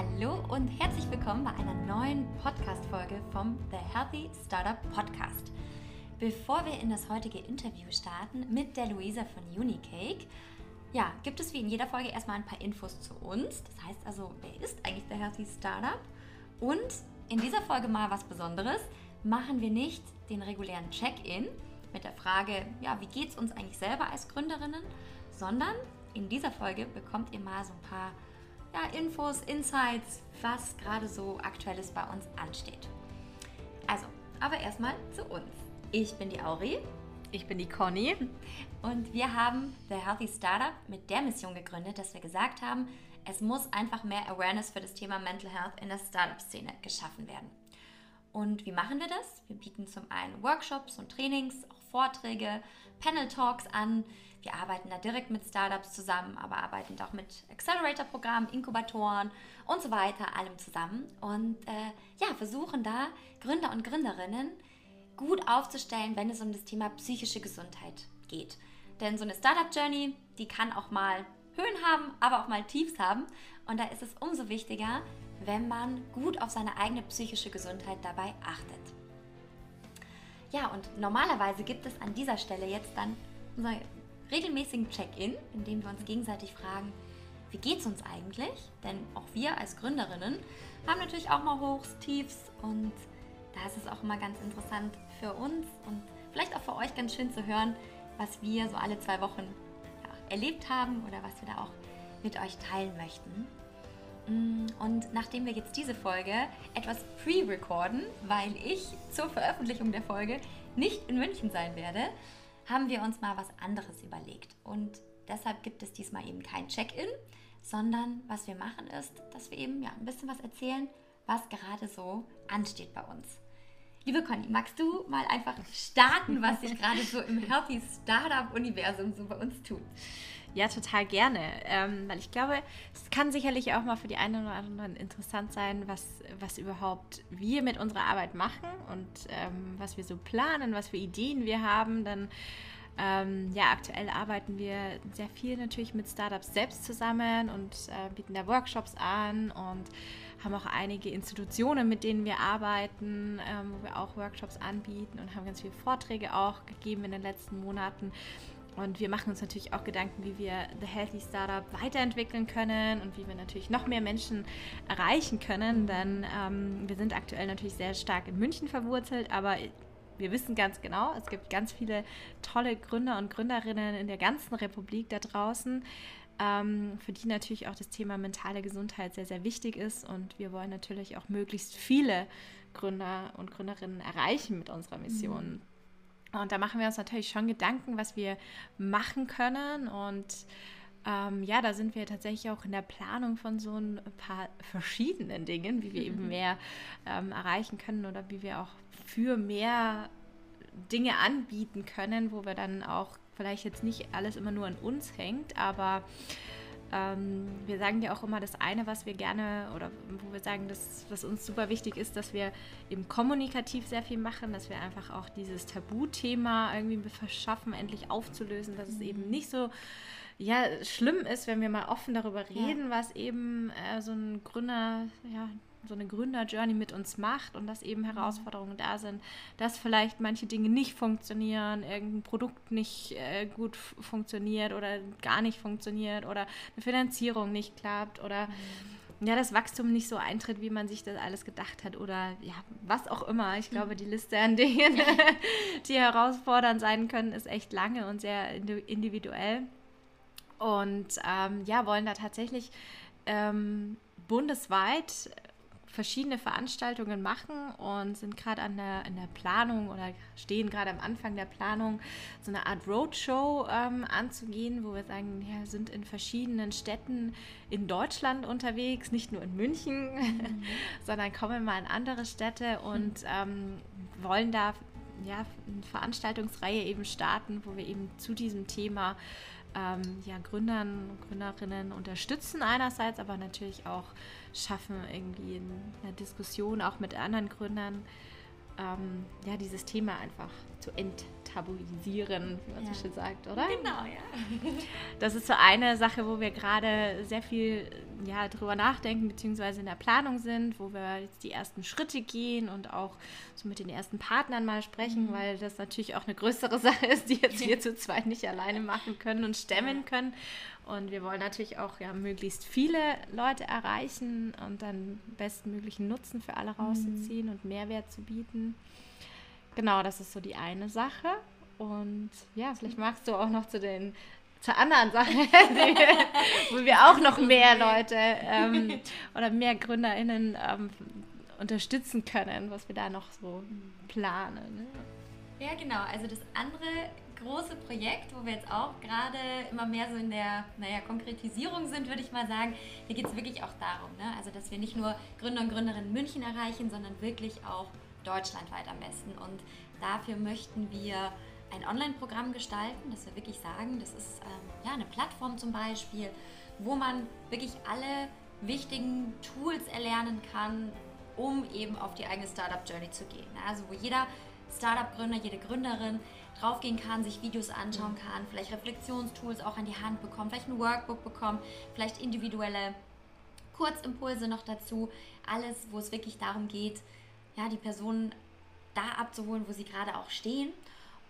Hallo und herzlich willkommen bei einer neuen Podcast-Folge vom The Healthy Startup Podcast. Bevor wir in das heutige Interview starten mit der Luisa von Unicake, ja, gibt es wie in jeder Folge erstmal ein paar Infos zu uns. Das heißt also, wer ist eigentlich der Healthy Startup? Und in dieser Folge mal was Besonderes. Machen wir nicht den regulären Check-in mit der Frage, ja, wie geht es uns eigentlich selber als Gründerinnen, sondern in dieser Folge bekommt ihr mal so ein paar ja, Infos, Insights, was gerade so aktuelles bei uns ansteht. Also, aber erstmal zu uns. Ich bin die Auri. Ich bin die Conny. Und wir haben The Healthy Startup mit der Mission gegründet, dass wir gesagt haben, es muss einfach mehr Awareness für das Thema Mental Health in der Startup-Szene geschaffen werden. Und wie machen wir das? Wir bieten zum einen Workshops und Trainings, auch Vorträge, Panel Talks an. Wir arbeiten da direkt mit Startups zusammen, aber arbeiten auch mit Accelerator-Programmen, Inkubatoren und so weiter, allem zusammen. Und äh, ja, versuchen da Gründer und Gründerinnen gut aufzustellen, wenn es um das Thema psychische Gesundheit geht. Denn so eine Startup-Journey, die kann auch mal Höhen haben, aber auch mal Tiefs haben. Und da ist es umso wichtiger, wenn man gut auf seine eigene psychische Gesundheit dabei achtet. Ja, und normalerweise gibt es an dieser Stelle jetzt dann unseren regelmäßigen Check-in, in dem wir uns gegenseitig fragen, wie geht es uns eigentlich? Denn auch wir als Gründerinnen haben natürlich auch mal Hochs, Tiefs und da ist es auch immer ganz interessant für uns und vielleicht auch für euch ganz schön zu hören, was wir so alle zwei Wochen ja, erlebt haben oder was wir da auch mit euch teilen möchten. Mm, und nachdem wir jetzt diese Folge etwas pre-recorden, weil ich zur Veröffentlichung der Folge nicht in München sein werde, haben wir uns mal was anderes überlegt. Und deshalb gibt es diesmal eben kein Check-in, sondern was wir machen ist, dass wir eben ja, ein bisschen was erzählen, was gerade so ansteht bei uns. Liebe Conny, magst du mal einfach starten, was sich gerade so im Healthy Startup-Universum so bei uns tut? Ja, total gerne. Ähm, weil ich glaube, es kann sicherlich auch mal für die einen oder anderen interessant sein, was, was überhaupt wir mit unserer Arbeit machen und ähm, was wir so planen, was für Ideen wir haben. Dann ähm, ja, aktuell arbeiten wir sehr viel natürlich mit Startups selbst zusammen und äh, bieten da Workshops an und haben auch einige Institutionen, mit denen wir arbeiten, ähm, wo wir auch Workshops anbieten und haben ganz viele Vorträge auch gegeben in den letzten Monaten. Und wir machen uns natürlich auch Gedanken, wie wir The Healthy Startup weiterentwickeln können und wie wir natürlich noch mehr Menschen erreichen können. Denn ähm, wir sind aktuell natürlich sehr stark in München verwurzelt, aber wir wissen ganz genau, es gibt ganz viele tolle Gründer und Gründerinnen in der ganzen Republik da draußen, für die natürlich auch das Thema mentale Gesundheit sehr, sehr wichtig ist. Und wir wollen natürlich auch möglichst viele Gründer und Gründerinnen erreichen mit unserer Mission. Mhm. Und da machen wir uns natürlich schon Gedanken, was wir machen können. Und ähm, ja, da sind wir tatsächlich auch in der Planung von so ein paar verschiedenen Dingen, wie wir eben mehr ähm, erreichen können oder wie wir auch für mehr Dinge anbieten können, wo wir dann auch vielleicht jetzt nicht alles immer nur an uns hängt, aber ähm, wir sagen ja auch immer das eine, was wir gerne oder wo wir sagen, das, was uns super wichtig ist, dass wir eben kommunikativ sehr viel machen, dass wir einfach auch dieses Tabuthema irgendwie verschaffen, endlich aufzulösen, dass es eben nicht so ja, schlimm ist, wenn wir mal offen darüber reden, ja. was eben äh, so ein Gründer, ja, so eine Gründer-Journey mit uns macht und dass eben Herausforderungen da sind, dass vielleicht manche Dinge nicht funktionieren, irgendein Produkt nicht äh, gut funktioniert oder gar nicht funktioniert oder eine Finanzierung nicht klappt oder mhm. ja, das Wachstum nicht so eintritt, wie man sich das alles gedacht hat oder ja, was auch immer. Ich glaube, die Liste an Dingen, die herausfordernd sein können, ist echt lange und sehr individuell. Und ähm, ja, wollen da tatsächlich ähm, bundesweit verschiedene Veranstaltungen machen und sind gerade an der, an der Planung oder stehen gerade am Anfang der Planung, so eine Art Roadshow ähm, anzugehen, wo wir sagen, ja, sind in verschiedenen Städten in Deutschland unterwegs, nicht nur in München, mhm. sondern kommen mal in andere Städte und ähm, wollen da ja, eine Veranstaltungsreihe eben starten, wo wir eben zu diesem Thema ähm, ja, Gründern und Gründerinnen unterstützen einerseits, aber natürlich auch schaffen, irgendwie in einer Diskussion auch mit anderen Gründern, ähm, ja, dieses Thema einfach zu enttabuisieren, wie man ja. so schön sagt, oder? Genau, ja. Das ist so eine Sache, wo wir gerade sehr viel ja, drüber nachdenken bzw. in der Planung sind, wo wir jetzt die ersten Schritte gehen und auch so mit den ersten Partnern mal sprechen, mhm. weil das natürlich auch eine größere Sache ist, die jetzt wir zu zweit nicht alleine machen können und stemmen können. Und wir wollen natürlich auch ja, möglichst viele Leute erreichen und dann bestmöglichen Nutzen für alle rauszuziehen mhm. und Mehrwert zu bieten. Genau, das ist so die eine Sache. Und ja, vielleicht magst du auch noch zu den zur anderen Sache, wo wir auch noch mehr Leute ähm, oder mehr GründerInnen ähm, unterstützen können, was wir da noch so planen. Ne? Ja, genau. Also das andere große Projekt, wo wir jetzt auch gerade immer mehr so in der naja, Konkretisierung sind, würde ich mal sagen. Hier geht es wirklich auch darum, ne? also dass wir nicht nur Gründer und Gründerinnen München erreichen, sondern wirklich auch deutschlandweit am besten. Und dafür möchten wir ein Online-Programm gestalten, dass wir wirklich sagen, das ist ähm, ja, eine Plattform zum Beispiel, wo man wirklich alle wichtigen Tools erlernen kann, um eben auf die eigene Startup-Journey zu gehen. Also wo jeder Startup-Gründer, jede Gründerin draufgehen kann, sich Videos anschauen kann, vielleicht Reflexionstools auch an die Hand bekommt, vielleicht ein Workbook bekommt, vielleicht individuelle Kurzimpulse noch dazu. Alles, wo es wirklich darum geht, ja, die Personen da abzuholen, wo sie gerade auch stehen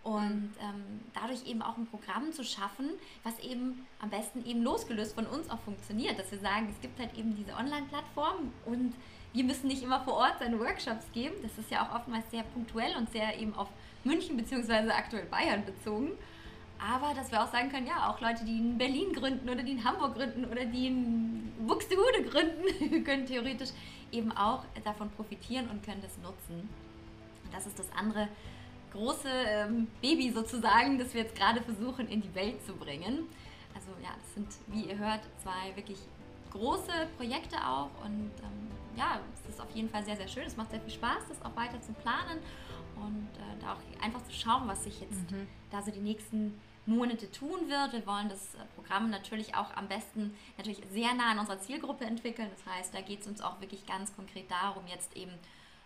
und ähm, dadurch eben auch ein Programm zu schaffen, was eben am besten eben losgelöst von uns auch funktioniert, dass wir sagen, es gibt halt eben diese Online-Plattform und wir müssen nicht immer vor Ort seine Workshops geben. Das ist ja auch oftmals sehr punktuell und sehr eben auf München bzw. aktuell Bayern bezogen. Aber dass wir auch sagen können, ja, auch Leute, die in Berlin gründen oder die in Hamburg gründen oder die in Buxtehude gründen, können theoretisch eben auch davon profitieren und können das nutzen. Und das ist das andere große ähm, Baby sozusagen, das wir jetzt gerade versuchen in die Welt zu bringen. Also ja, das sind, wie ihr hört, zwei wirklich große Projekte auch und ähm, ja, es ist auf jeden Fall sehr, sehr schön. Es macht sehr viel Spaß, das auch weiter zu planen und äh, da auch einfach zu schauen, was sich jetzt mhm. da so die nächsten Monate tun wird. Wir wollen das äh, Programm natürlich auch am besten natürlich sehr nah an unserer Zielgruppe entwickeln. Das heißt, da geht es uns auch wirklich ganz konkret darum, jetzt eben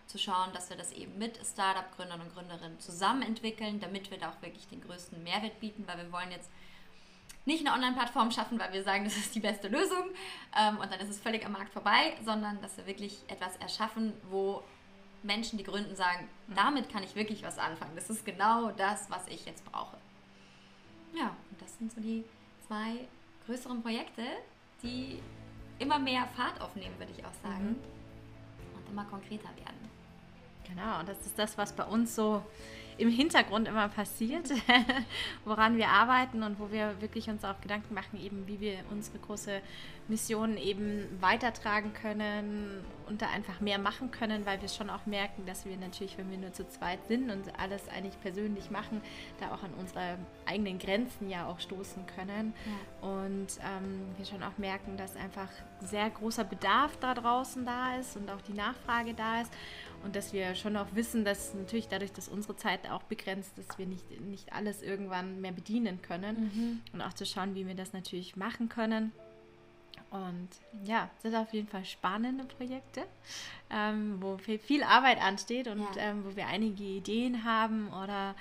zu schauen, dass wir das eben mit Startup-Gründern und Gründerinnen zusammen entwickeln, damit wir da auch wirklich den größten Mehrwert bieten, weil wir wollen jetzt nicht eine Online-Plattform schaffen, weil wir sagen, das ist die beste Lösung ähm, und dann ist es völlig am Markt vorbei, sondern dass wir wirklich etwas erschaffen, wo Menschen, die gründen, sagen, damit kann ich wirklich was anfangen. Das ist genau das, was ich jetzt brauche. Ja, und das sind so die zwei größeren Projekte, die immer mehr Fahrt aufnehmen, würde ich auch sagen. Mhm. Und immer konkreter werden. Genau, das ist das, was bei uns so im Hintergrund immer passiert, woran wir arbeiten und wo wir wirklich uns auch Gedanken machen, eben wie wir unsere große Mission eben weitertragen können und da einfach mehr machen können, weil wir schon auch merken, dass wir natürlich, wenn wir nur zu zweit sind und alles eigentlich persönlich machen, da auch an unsere eigenen Grenzen ja auch stoßen können. Ja. Und ähm, wir schon auch merken, dass einfach sehr großer Bedarf da draußen da ist und auch die Nachfrage da ist und dass wir schon auch wissen, dass natürlich dadurch, dass unsere Zeit auch begrenzt ist, wir nicht, nicht alles irgendwann mehr bedienen können mhm. und auch zu schauen, wie wir das natürlich machen können. Und ja, sind auf jeden Fall spannende Projekte, ähm, wo viel Arbeit ansteht und ja. ähm, wo wir einige Ideen haben oder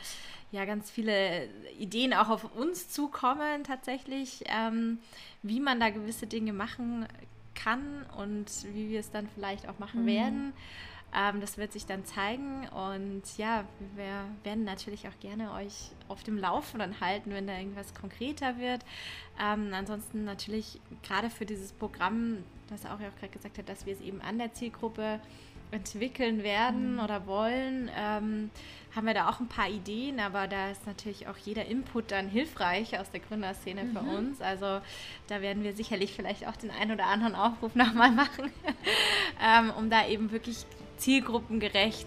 ja, ganz viele Ideen auch auf uns zukommen tatsächlich, ähm, wie man da gewisse Dinge machen kann und wie wir es dann vielleicht auch machen mhm. werden. Ähm, das wird sich dann zeigen und ja, wir werden natürlich auch gerne euch auf dem Laufenden halten, wenn da irgendwas konkreter wird. Ähm, ansonsten natürlich gerade für dieses Programm, das auch ja auch gerade gesagt hat, dass wir es eben an der Zielgruppe entwickeln werden mhm. oder wollen, ähm, haben wir da auch ein paar Ideen, aber da ist natürlich auch jeder Input dann hilfreich aus der Gründerszene mhm. für uns. Also da werden wir sicherlich vielleicht auch den einen oder anderen Aufruf nochmal machen, ähm, um da eben wirklich zielgruppengerecht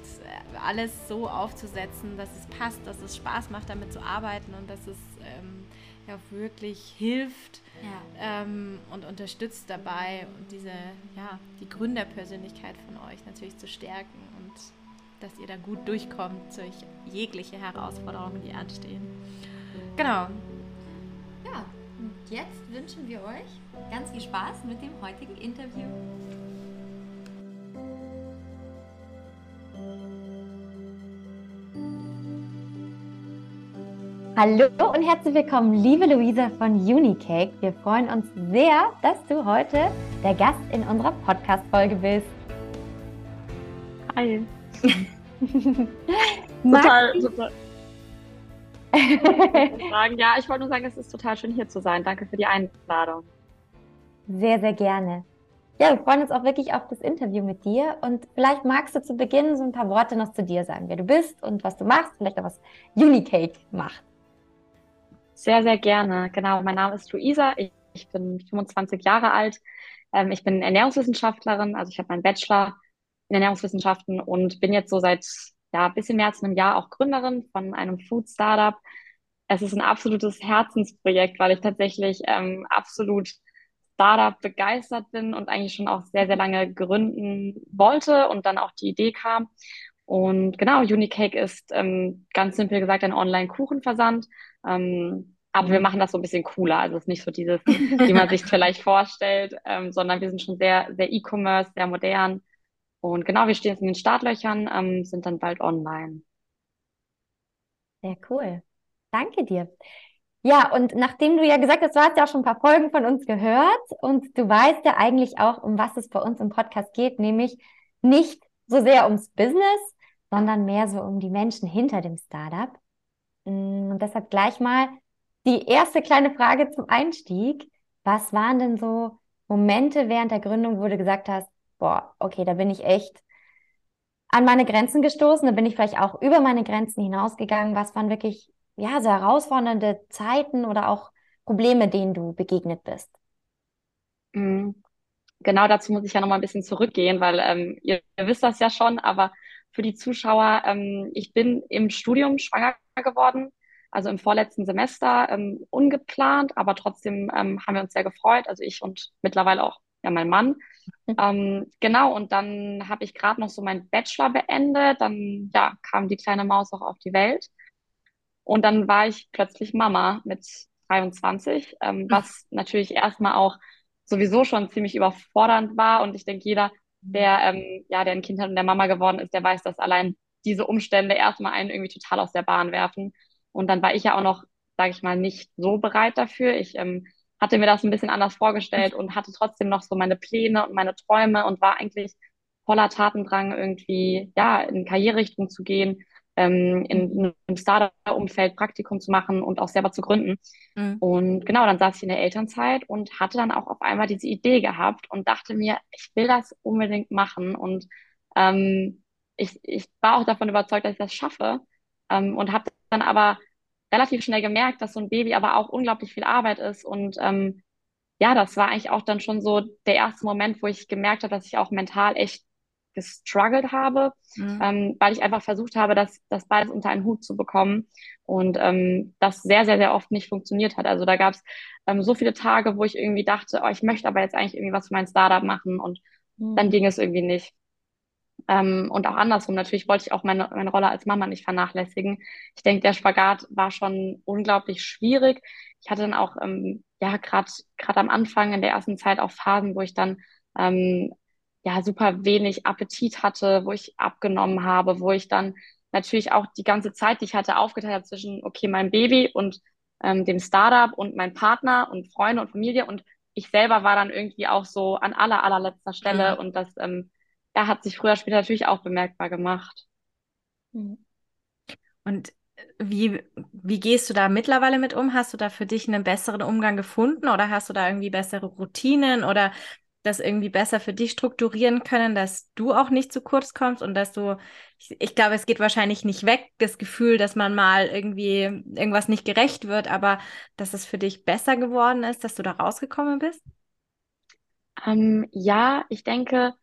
alles so aufzusetzen, dass es passt, dass es Spaß macht, damit zu arbeiten und dass es ähm, ja wirklich hilft ja. ähm, und unterstützt dabei und diese ja die Gründerpersönlichkeit von euch natürlich zu stärken und dass ihr da gut durchkommt durch jegliche Herausforderungen, die anstehen. Genau. Ja, und jetzt wünschen wir euch ganz viel Spaß mit dem heutigen Interview. Hallo und herzlich willkommen, liebe Luisa von Unicake. Wir freuen uns sehr, dass du heute der Gast in unserer Podcast-Folge bist. Hi. total, total. sagen, ja, ich wollte nur sagen, es ist total schön hier zu sein. Danke für die Einladung. Sehr, sehr gerne. Ja, wir freuen uns auch wirklich auf das Interview mit dir. Und vielleicht magst du zu Beginn so ein paar Worte noch zu dir sagen, wer du bist und was du machst, vielleicht auch was Unicake macht. Sehr, sehr gerne. Genau, mein Name ist Luisa. Ich, ich bin 25 Jahre alt. Ähm, ich bin Ernährungswissenschaftlerin, also ich habe meinen Bachelor in Ernährungswissenschaften und bin jetzt so seit ja, ein bisschen mehr als einem Jahr auch Gründerin von einem Food Startup. Es ist ein absolutes Herzensprojekt, weil ich tatsächlich ähm, absolut Startup begeistert bin und eigentlich schon auch sehr, sehr lange gründen wollte und dann auch die Idee kam. Und genau, Unicake ist ähm, ganz simpel gesagt ein Online-Kuchenversand. Ähm, aber wir mhm. machen das so ein bisschen cooler. Also es ist nicht so dieses, wie man sich vielleicht vorstellt, ähm, sondern wir sind schon sehr, sehr E-Commerce, sehr modern. Und genau, wir stehen jetzt in den Startlöchern, ähm, sind dann bald online. Sehr cool. Danke dir. Ja, und nachdem du ja gesagt hast, du hast ja auch schon ein paar Folgen von uns gehört und du weißt ja eigentlich auch, um was es bei uns im Podcast geht, nämlich nicht so sehr ums Business, sondern mehr so um die Menschen hinter dem Startup. Mm, und deshalb gleich mal die erste kleine Frage zum Einstieg. Was waren denn so Momente während der Gründung, wo du gesagt hast, boah, okay, da bin ich echt an meine Grenzen gestoßen, da bin ich vielleicht auch über meine Grenzen hinausgegangen. Was waren wirklich, ja, so herausfordernde Zeiten oder auch Probleme, denen du begegnet bist? Mhm. Genau dazu muss ich ja nochmal ein bisschen zurückgehen, weil ähm, ihr, ihr wisst das ja schon, aber für die Zuschauer. Ähm, ich bin im Studium schwanger geworden, also im vorletzten Semester, ähm, ungeplant, aber trotzdem ähm, haben wir uns sehr gefreut. Also ich und mittlerweile auch ja mein Mann. Ähm, genau, und dann habe ich gerade noch so meinen Bachelor beendet. Dann ja, kam die kleine Maus auch auf die Welt. Und dann war ich plötzlich Mama mit 23, ähm, was natürlich erstmal auch sowieso schon ziemlich überfordernd war. Und ich denke, jeder der, ähm, ja, der ein Kind hat und der Mama geworden ist, der weiß, dass allein diese Umstände erstmal einen irgendwie total aus der Bahn werfen. Und dann war ich ja auch noch, sage ich mal, nicht so bereit dafür. Ich ähm, hatte mir das ein bisschen anders vorgestellt und hatte trotzdem noch so meine Pläne und meine Träume und war eigentlich voller Tatendrang, irgendwie ja in Karriererichtung zu gehen, ähm, in einem Startup-Umfeld Praktikum zu machen und auch selber zu gründen. Mhm. Und genau, dann saß ich in der Elternzeit und hatte dann auch auf einmal diese Idee gehabt und dachte mir, ich will das unbedingt machen. Und ähm, ich, ich war auch davon überzeugt, dass ich das schaffe. Ähm, und habe dann aber relativ schnell gemerkt, dass so ein Baby aber auch unglaublich viel Arbeit ist. Und ähm, ja, das war eigentlich auch dann schon so der erste Moment, wo ich gemerkt habe, dass ich auch mental echt gestruggelt habe, mhm. ähm, weil ich einfach versucht habe, das, das beides unter einen Hut zu bekommen und ähm, das sehr, sehr, sehr oft nicht funktioniert hat. Also da gab es ähm, so viele Tage, wo ich irgendwie dachte, oh, ich möchte aber jetzt eigentlich irgendwie was für mein Startup machen und mhm. dann ging es irgendwie nicht. Ähm, und auch andersrum, natürlich wollte ich auch meine, meine Rolle als Mama nicht vernachlässigen. Ich denke, der Spagat war schon unglaublich schwierig. Ich hatte dann auch, ähm, ja, gerade am Anfang in der ersten Zeit auch Phasen, wo ich dann ähm, ja super wenig Appetit hatte, wo ich abgenommen habe, wo ich dann natürlich auch die ganze Zeit, die ich hatte, aufgeteilt habe zwischen, okay, mein Baby und ähm, dem Startup und mein Partner und Freunde und Familie und ich selber war dann irgendwie auch so an aller, allerletzter Stelle mhm. und das ähm, ja, hat sich früher später natürlich auch bemerkbar gemacht. Mhm. Und wie, wie gehst du da mittlerweile mit um? Hast du da für dich einen besseren Umgang gefunden oder hast du da irgendwie bessere Routinen oder das irgendwie besser für dich strukturieren können, dass du auch nicht zu kurz kommst und dass du, ich, ich, glaube, es geht wahrscheinlich nicht weg, das Gefühl, dass man mal irgendwie irgendwas nicht gerecht wird, aber dass es für dich besser geworden ist, dass du da rausgekommen bist? Ähm, ja, ich denke,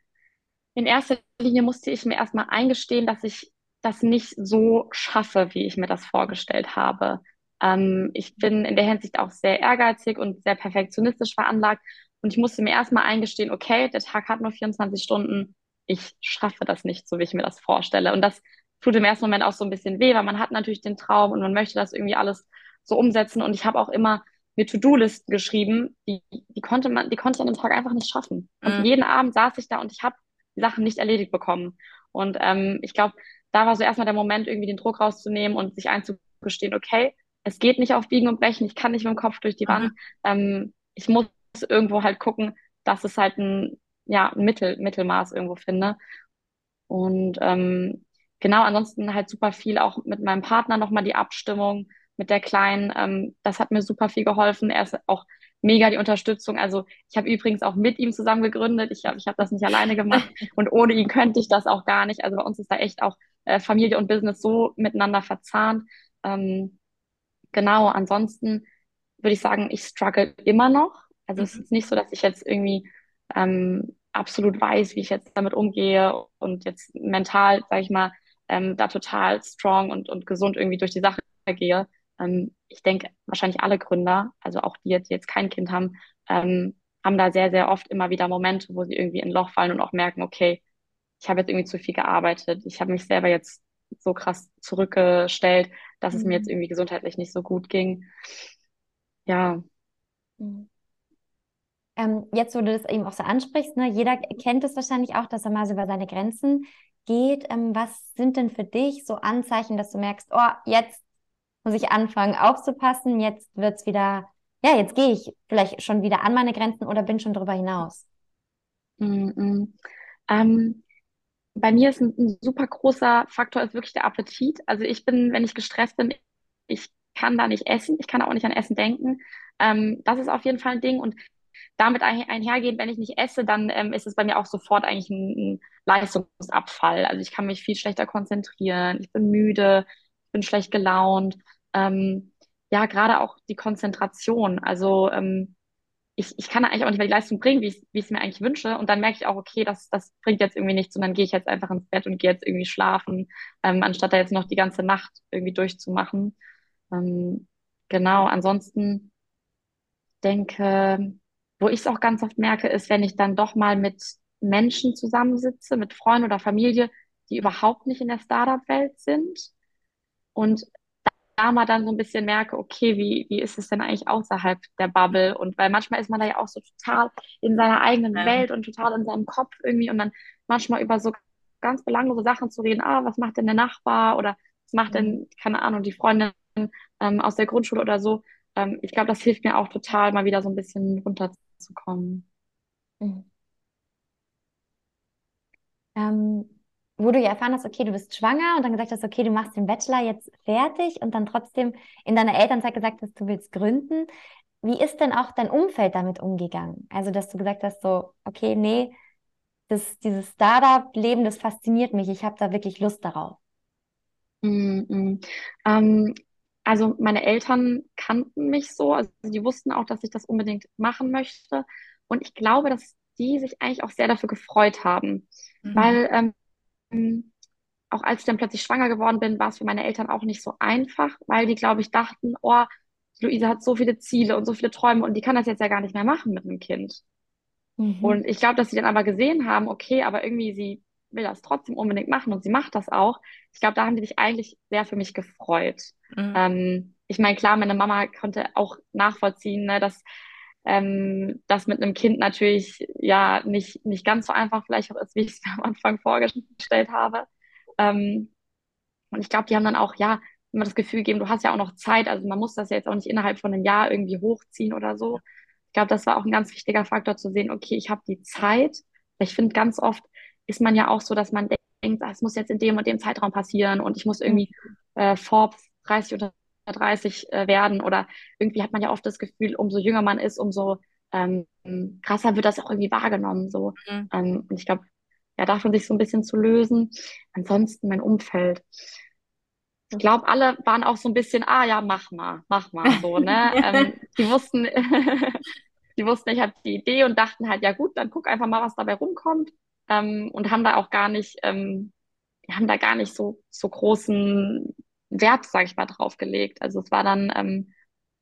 in erster Linie musste ich mir erstmal eingestehen, dass ich das nicht so schaffe, wie ich mir das vorgestellt habe. Ähm, ich bin in der Hinsicht auch sehr ehrgeizig und sehr perfektionistisch veranlagt und ich musste mir erstmal eingestehen, okay, der Tag hat nur 24 Stunden, ich schaffe das nicht, so wie ich mir das vorstelle. Und das tut im ersten Moment auch so ein bisschen weh, weil man hat natürlich den Traum und man möchte das irgendwie alles so umsetzen. Und ich habe auch immer mir To-Do-Listen geschrieben, die, die konnte man, die konnte ich an dem Tag einfach nicht schaffen. Und mhm. jeden Abend saß ich da und ich habe die Sachen nicht erledigt bekommen. Und ähm, ich glaube, da war so erstmal der Moment, irgendwie den Druck rauszunehmen und sich einzugestehen, okay, es geht nicht auf Biegen und Brechen, ich kann nicht mit dem Kopf durch die Wand. Mhm. Ähm, ich muss irgendwo halt gucken, dass es halt ein, ja, ein Mittel, Mittelmaß irgendwo finde. Und ähm, genau, ansonsten halt super viel auch mit meinem Partner nochmal die Abstimmung mit der Kleinen. Ähm, das hat mir super viel geholfen. Er ist auch mega die Unterstützung. Also ich habe übrigens auch mit ihm zusammen gegründet. Ich habe ich hab das nicht alleine gemacht und ohne ihn könnte ich das auch gar nicht. Also bei uns ist da echt auch äh, Familie und Business so miteinander verzahnt. Ähm, genau, ansonsten würde ich sagen, ich struggle immer noch. Also mhm. es ist nicht so, dass ich jetzt irgendwie ähm, absolut weiß, wie ich jetzt damit umgehe und jetzt mental, sage ich mal, ähm, da total strong und, und gesund irgendwie durch die Sache gehe. Ähm, ich denke, wahrscheinlich alle Gründer, also auch die jetzt, die jetzt kein Kind haben, ähm, haben da sehr, sehr oft immer wieder Momente, wo sie irgendwie in ein Loch fallen und auch merken, okay, ich habe jetzt irgendwie zu viel gearbeitet, ich habe mich selber jetzt so krass zurückgestellt, dass mhm. es mir jetzt mhm. irgendwie gesundheitlich nicht so gut ging. Ja. Mhm. Ähm, jetzt, wo du das eben auch so ansprichst, ne, jeder kennt es wahrscheinlich auch, dass er mal so über seine Grenzen geht. Ähm, was sind denn für dich so Anzeichen, dass du merkst, oh, jetzt muss ich anfangen aufzupassen, jetzt wird es wieder, ja, jetzt gehe ich vielleicht schon wieder an meine Grenzen oder bin schon darüber hinaus? Mm -mm. Ähm, bei mir ist ein, ein, super großer Faktor ist wirklich der Appetit. Also ich bin, wenn ich gestresst bin, ich kann da nicht essen, ich kann auch nicht an Essen denken. Ähm, das ist auf jeden Fall ein Ding. Und damit ein, einhergehend, wenn ich nicht esse, dann ähm, ist es bei mir auch sofort eigentlich ein, ein, Leistungsabfall. Also ich kann mich viel schlechter konzentrieren, ich bin müde, ich bin schlecht gelaunt. Ähm, ja, gerade auch die Konzentration. Also ähm, ich, ich kann eigentlich auch nicht mehr die Leistung bringen, wie ich es mir eigentlich wünsche. Und dann merke ich auch, okay, das, das bringt jetzt irgendwie nichts. Und dann gehe ich jetzt einfach ins Bett und gehe jetzt irgendwie schlafen, ähm, anstatt da jetzt noch die ganze Nacht irgendwie durchzumachen. Ähm, genau, ansonsten denke, wo ich es auch ganz oft merke, ist, wenn ich dann doch mal mit Menschen zusammensitze, mit Freunden oder Familie, die überhaupt nicht in der Startup-Welt sind und da mal dann so ein bisschen merke, okay, wie, wie ist es denn eigentlich außerhalb der Bubble? Und weil manchmal ist man da ja auch so total in seiner eigenen ja. Welt und total in seinem Kopf irgendwie und dann manchmal über so ganz belanglose Sachen zu reden, ah, was macht denn der Nachbar oder was macht denn, mhm. keine Ahnung, die Freundin ähm, aus der Grundschule oder so. Ähm, ich glaube, das hilft mir auch total, mal wieder so ein bisschen runterzukommen. Mhm. Ähm, wo du ja erfahren hast, okay, du bist schwanger und dann gesagt hast, okay, du machst den Bachelor jetzt fertig und dann trotzdem in deiner Elternzeit gesagt hast, du willst gründen. Wie ist denn auch dein Umfeld damit umgegangen? Also, dass du gesagt hast, so, okay, nee, das, dieses Startup-Leben, das fasziniert mich, ich habe da wirklich Lust darauf. Mm -mm. Ähm, also meine Eltern kannten mich so, also die wussten auch, dass ich das unbedingt machen möchte. Und ich glaube, dass die sich eigentlich auch sehr dafür gefreut haben, mhm. weil ähm, auch als ich dann plötzlich schwanger geworden bin, war es für meine Eltern auch nicht so einfach, weil die, glaube ich, dachten, oh, Luise hat so viele Ziele und so viele Träume und die kann das jetzt ja gar nicht mehr machen mit einem Kind. Mhm. Und ich glaube, dass sie dann aber gesehen haben, okay, aber irgendwie sie will das trotzdem unbedingt machen und sie macht das auch. Ich glaube, da haben die sich eigentlich sehr für mich gefreut. Mhm. Ähm, ich meine, klar, meine Mama konnte auch nachvollziehen, ne, dass ähm, das mit einem Kind natürlich ja nicht, nicht ganz so einfach vielleicht auch ist, wie ich es mir am Anfang vorgestellt habe. Ähm, und ich glaube, die haben dann auch, ja, immer das Gefühl gegeben, du hast ja auch noch Zeit, also man muss das ja jetzt auch nicht innerhalb von einem Jahr irgendwie hochziehen oder so. Ich glaube, das war auch ein ganz wichtiger Faktor zu sehen, okay, ich habe die Zeit. Ich finde, ganz oft ist man ja auch so, dass man denkt, ah, es muss jetzt in dem und dem Zeitraum passieren und ich muss irgendwie äh, Forbes 30 unter 30 äh, werden oder irgendwie hat man ja oft das Gefühl, umso jünger man ist, umso ähm, krasser wird das auch irgendwie wahrgenommen. So. Mhm. Ähm, und ich glaube, ja, davon sich so ein bisschen zu lösen. Ansonsten mein Umfeld. Ich glaube, alle waren auch so ein bisschen, ah ja, mach mal, mach mal so, ne? ähm, die wussten, die wussten, ich habe die Idee und dachten halt, ja gut, dann guck einfach mal, was dabei rumkommt. Ähm, und haben da auch gar nicht, ähm, haben da gar nicht so, so großen Wert, sage ich mal, drauf gelegt. Also es war dann ähm,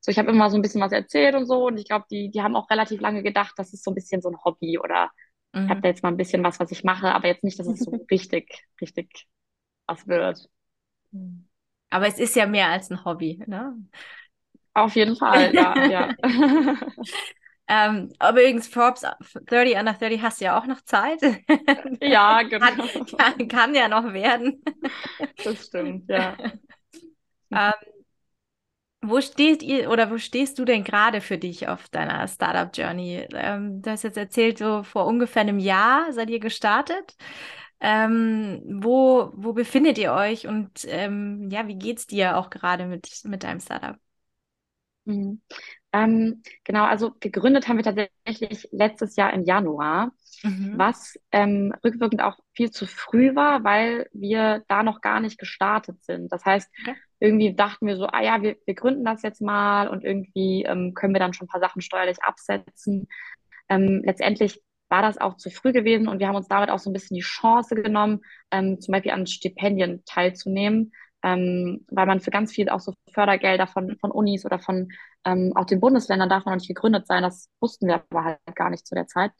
so, ich habe immer so ein bisschen was erzählt und so und ich glaube, die, die haben auch relativ lange gedacht, das ist so ein bisschen so ein Hobby oder mhm. ich habe da jetzt mal ein bisschen was, was ich mache, aber jetzt nicht, dass es so richtig, richtig was wird. Aber es ist ja mehr als ein Hobby, ne? Auf jeden Fall, ja, ja. Ähm, aber übrigens, Forbes 30 under 30 hast du ja auch noch Zeit. Ja, genau. kann, kann, kann, ja noch werden. Das stimmt, ja. ähm, wo steht ihr oder wo stehst du denn gerade für dich auf deiner Startup Journey? Ähm, du hast jetzt erzählt, so vor ungefähr einem Jahr seid ihr gestartet. Ähm, wo, wo befindet ihr euch und ähm, ja, wie geht's dir auch gerade mit, mit deinem Startup? Ähm, genau, also gegründet haben wir tatsächlich letztes Jahr im Januar, mhm. was ähm, rückwirkend auch viel zu früh war, weil wir da noch gar nicht gestartet sind. Das heißt, okay. irgendwie dachten wir so, ah ja, wir, wir gründen das jetzt mal und irgendwie ähm, können wir dann schon ein paar Sachen steuerlich absetzen. Ähm, letztendlich war das auch zu früh gewesen und wir haben uns damit auch so ein bisschen die Chance genommen, ähm, zum Beispiel an Stipendien teilzunehmen ähm, weil man für ganz viel auch so Fördergelder von, von Unis oder von ähm, auch den Bundesländern darf man noch nicht gegründet sein. Das wussten wir aber halt gar nicht zu der Zeit.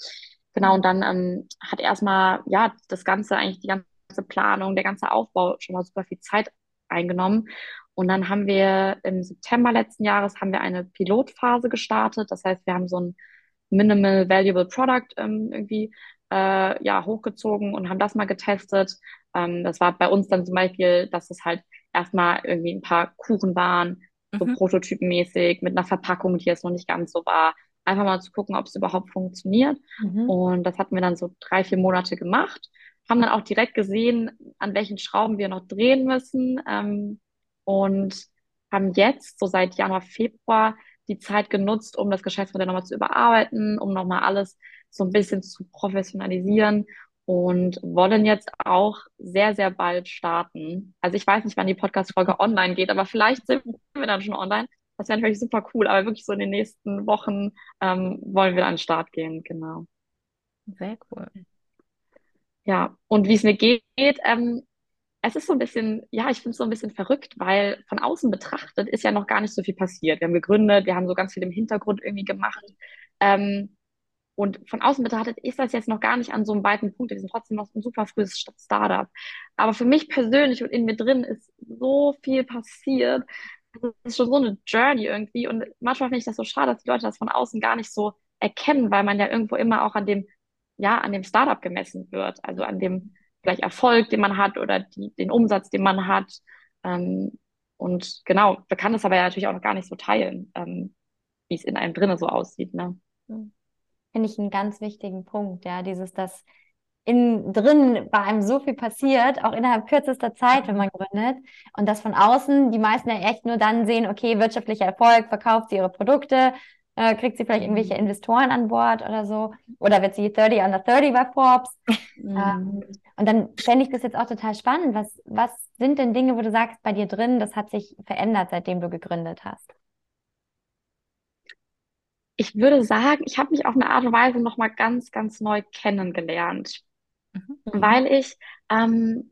Genau, und dann ähm, hat erstmal, ja, das Ganze, eigentlich die ganze Planung, der ganze Aufbau schon mal super viel Zeit eingenommen. Und dann haben wir im September letzten Jahres haben wir eine Pilotphase gestartet. Das heißt, wir haben so ein Minimal Valuable Product ähm, irgendwie äh, ja, hochgezogen und haben das mal getestet. Ähm, das war bei uns dann zum Beispiel, dass es halt erstmal irgendwie ein paar Kuchen waren, so mhm. prototypenmäßig, mit einer Verpackung, die jetzt noch nicht ganz so war. Einfach mal zu gucken, ob es überhaupt funktioniert. Mhm. Und das hatten wir dann so drei, vier Monate gemacht. Haben dann auch direkt gesehen, an welchen Schrauben wir noch drehen müssen. Ähm, und haben jetzt, so seit Januar, Februar, die Zeit genutzt, um das Geschäftsmodell nochmal zu überarbeiten, um nochmal alles so ein bisschen zu professionalisieren und wollen jetzt auch sehr, sehr bald starten. Also ich weiß nicht, wann die Podcast-Folge online geht, aber vielleicht sind wir dann schon online. Das wäre natürlich super cool, aber wirklich so in den nächsten Wochen ähm, wollen wir an den Start gehen, genau. Sehr cool. Ja, und wie es mir geht, ähm, es ist so ein bisschen, ja, ich finde es so ein bisschen verrückt, weil von außen betrachtet ist ja noch gar nicht so viel passiert. Wir haben gegründet, wir haben so ganz viel im Hintergrund irgendwie gemacht. Ähm, und von außen betrachtet ist das jetzt noch gar nicht an so einem weiten Punkt. Wir sind trotzdem noch ein super frühes Startup. Aber für mich persönlich und in mir drin ist so viel passiert. Das ist schon so eine Journey irgendwie. Und manchmal finde ich das so schade, dass die Leute das von außen gar nicht so erkennen, weil man ja irgendwo immer auch an dem, ja, an dem Startup gemessen wird. Also an dem vielleicht Erfolg, den man hat oder die, den Umsatz, den man hat. Ähm, und genau, man kann das aber ja natürlich auch noch gar nicht so teilen, ähm, wie es in einem drinnen so aussieht. Ne? Mhm finde ich einen ganz wichtigen Punkt, ja, dieses, dass innen drin bei einem so viel passiert, auch innerhalb kürzester Zeit, wenn man gründet, und dass von außen die meisten ja echt nur dann sehen, okay, wirtschaftlicher Erfolg, verkauft sie ihre Produkte, äh, kriegt sie vielleicht irgendwelche mhm. Investoren an Bord oder so, oder wird sie 30 under 30 bei Forbes. Mhm. Ähm, und dann fände ich das jetzt auch total spannend. Was, was sind denn Dinge, wo du sagst, bei dir drin, das hat sich verändert, seitdem du gegründet hast? Ich würde sagen, ich habe mich auf eine Art und Weise nochmal ganz, ganz neu kennengelernt, mhm. weil ich, ähm,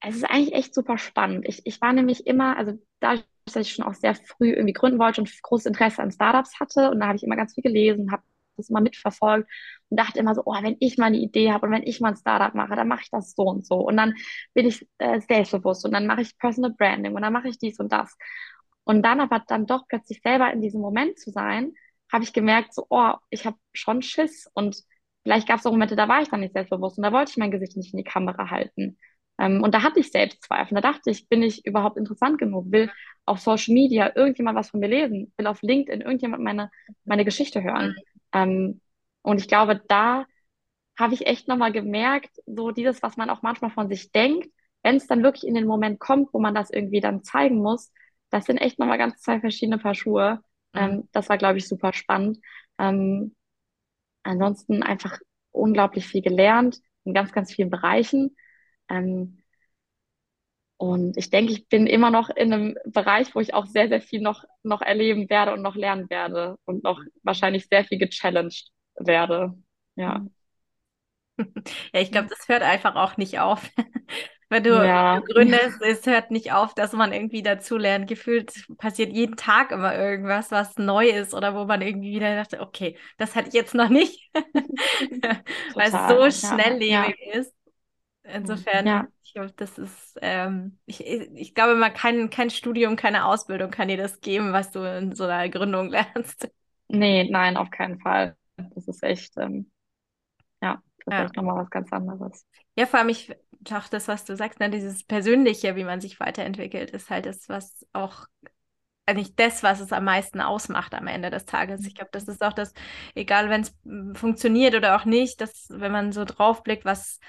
es ist eigentlich echt super spannend. Ich, ich war nämlich immer, also da dass ich schon auch sehr früh irgendwie gründen wollte und großes Interesse an Startups hatte und da habe ich immer ganz viel gelesen, habe das immer mitverfolgt und dachte immer so, oh, wenn ich mal eine Idee habe und wenn ich mal ein Startup mache, dann mache ich das so und so und dann bin ich äh, selbstbewusst und dann mache ich Personal Branding und dann mache ich dies und das. Und dann aber dann doch plötzlich selber in diesem Moment zu sein, habe ich gemerkt, so, oh, ich habe schon Schiss. Und vielleicht gab es auch Momente, da war ich dann nicht selbstbewusst und da wollte ich mein Gesicht nicht in die Kamera halten. Ähm, und da hatte ich Selbstzweifel. Da dachte ich, bin ich überhaupt interessant genug? Will auf Social Media irgendjemand was von mir lesen? Will auf LinkedIn irgendjemand meine, meine Geschichte hören? Ähm, und ich glaube, da habe ich echt nochmal gemerkt, so dieses, was man auch manchmal von sich denkt, wenn es dann wirklich in den Moment kommt, wo man das irgendwie dann zeigen muss, das sind echt nochmal ganz zwei verschiedene Paar Schuhe. Ähm, mhm. das war, glaube ich, super spannend. Ähm, ansonsten einfach unglaublich viel gelernt in ganz, ganz vielen Bereichen. Ähm, und ich denke, ich bin immer noch in einem Bereich, wo ich auch sehr, sehr viel noch, noch erleben werde und noch lernen werde und noch wahrscheinlich sehr viel gechallenged werde. Ja. Ja, ich glaube, das hört einfach auch nicht auf. Wenn du, ja. gründest, es hört nicht auf, dass man irgendwie dazulernt. Gefühlt passiert jeden Tag immer irgendwas, was neu ist oder wo man irgendwie wieder dachte, okay, das hatte ich jetzt noch nicht, weil es so schnelllebig ja, ja. ist. Insofern, ja. ich glaube, das ist, ähm, ich, ich glaube, man kann kein Studium, keine Ausbildung kann dir das geben, was du in so einer Gründung lernst. Nee, nein, auf keinen Fall. Das ist echt, ähm, ja, ist echt nochmal was ganz anderes. Ja, vor allem, ich auch das, was du sagst, ne, dieses Persönliche, wie man sich weiterentwickelt, ist halt das, was auch eigentlich das, was es am meisten ausmacht am Ende des Tages. Ich glaube, das ist auch das, egal wenn es hm, funktioniert oder auch nicht, dass wenn man so draufblickt, was,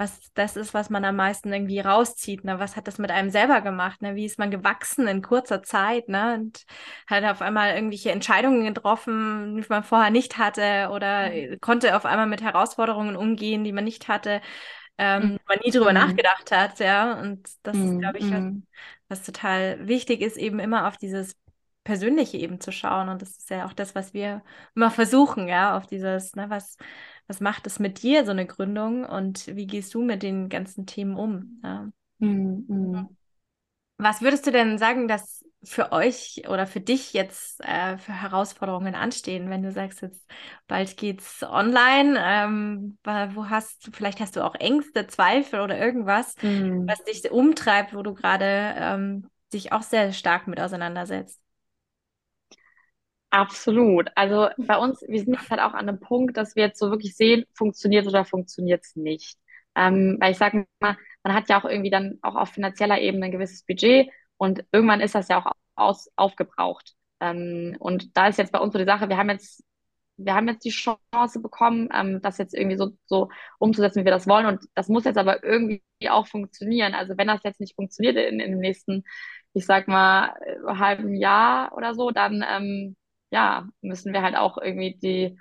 was das ist, was man am meisten irgendwie rauszieht. Ne? Was hat das mit einem selber gemacht? Ne? Wie ist man gewachsen in kurzer Zeit? Ne? Und hat auf einmal irgendwelche Entscheidungen getroffen, die man vorher nicht hatte oder mhm. konnte auf einmal mit Herausforderungen umgehen, die man nicht hatte ähm, mhm. man nie drüber mhm. nachgedacht hat, ja. Und das mhm. ist, glaube ich, was, mhm. was total wichtig ist, eben immer auf dieses Persönliche eben zu schauen. Und das ist ja auch das, was wir immer versuchen, ja, auf dieses, ne, was, was macht es mit dir, so eine Gründung und wie gehst du mit den ganzen Themen um? Ja. Mhm. Was würdest du denn sagen, dass für euch oder für dich jetzt äh, für Herausforderungen anstehen, wenn du sagst, jetzt bald geht's online, ähm, wo hast du, vielleicht hast du auch Ängste, Zweifel oder irgendwas, mhm. was dich umtreibt, wo du gerade ähm, dich auch sehr stark mit auseinandersetzt? Absolut. Also bei uns, wir sind jetzt halt auch an einem Punkt, dass wir jetzt so wirklich sehen, funktioniert oder funktioniert es nicht. Ähm, weil ich sage mal, man hat ja auch irgendwie dann auch auf finanzieller Ebene ein gewisses Budget und irgendwann ist das ja auch aus, aufgebraucht. Ähm, und da ist jetzt bei uns so die Sache, wir haben jetzt, wir haben jetzt die Chance bekommen, ähm, das jetzt irgendwie so, so umzusetzen, wie wir das wollen. Und das muss jetzt aber irgendwie auch funktionieren. Also wenn das jetzt nicht funktioniert in, in dem nächsten, ich sag mal, äh, halben Jahr oder so, dann ähm, ja, müssen wir halt auch irgendwie die,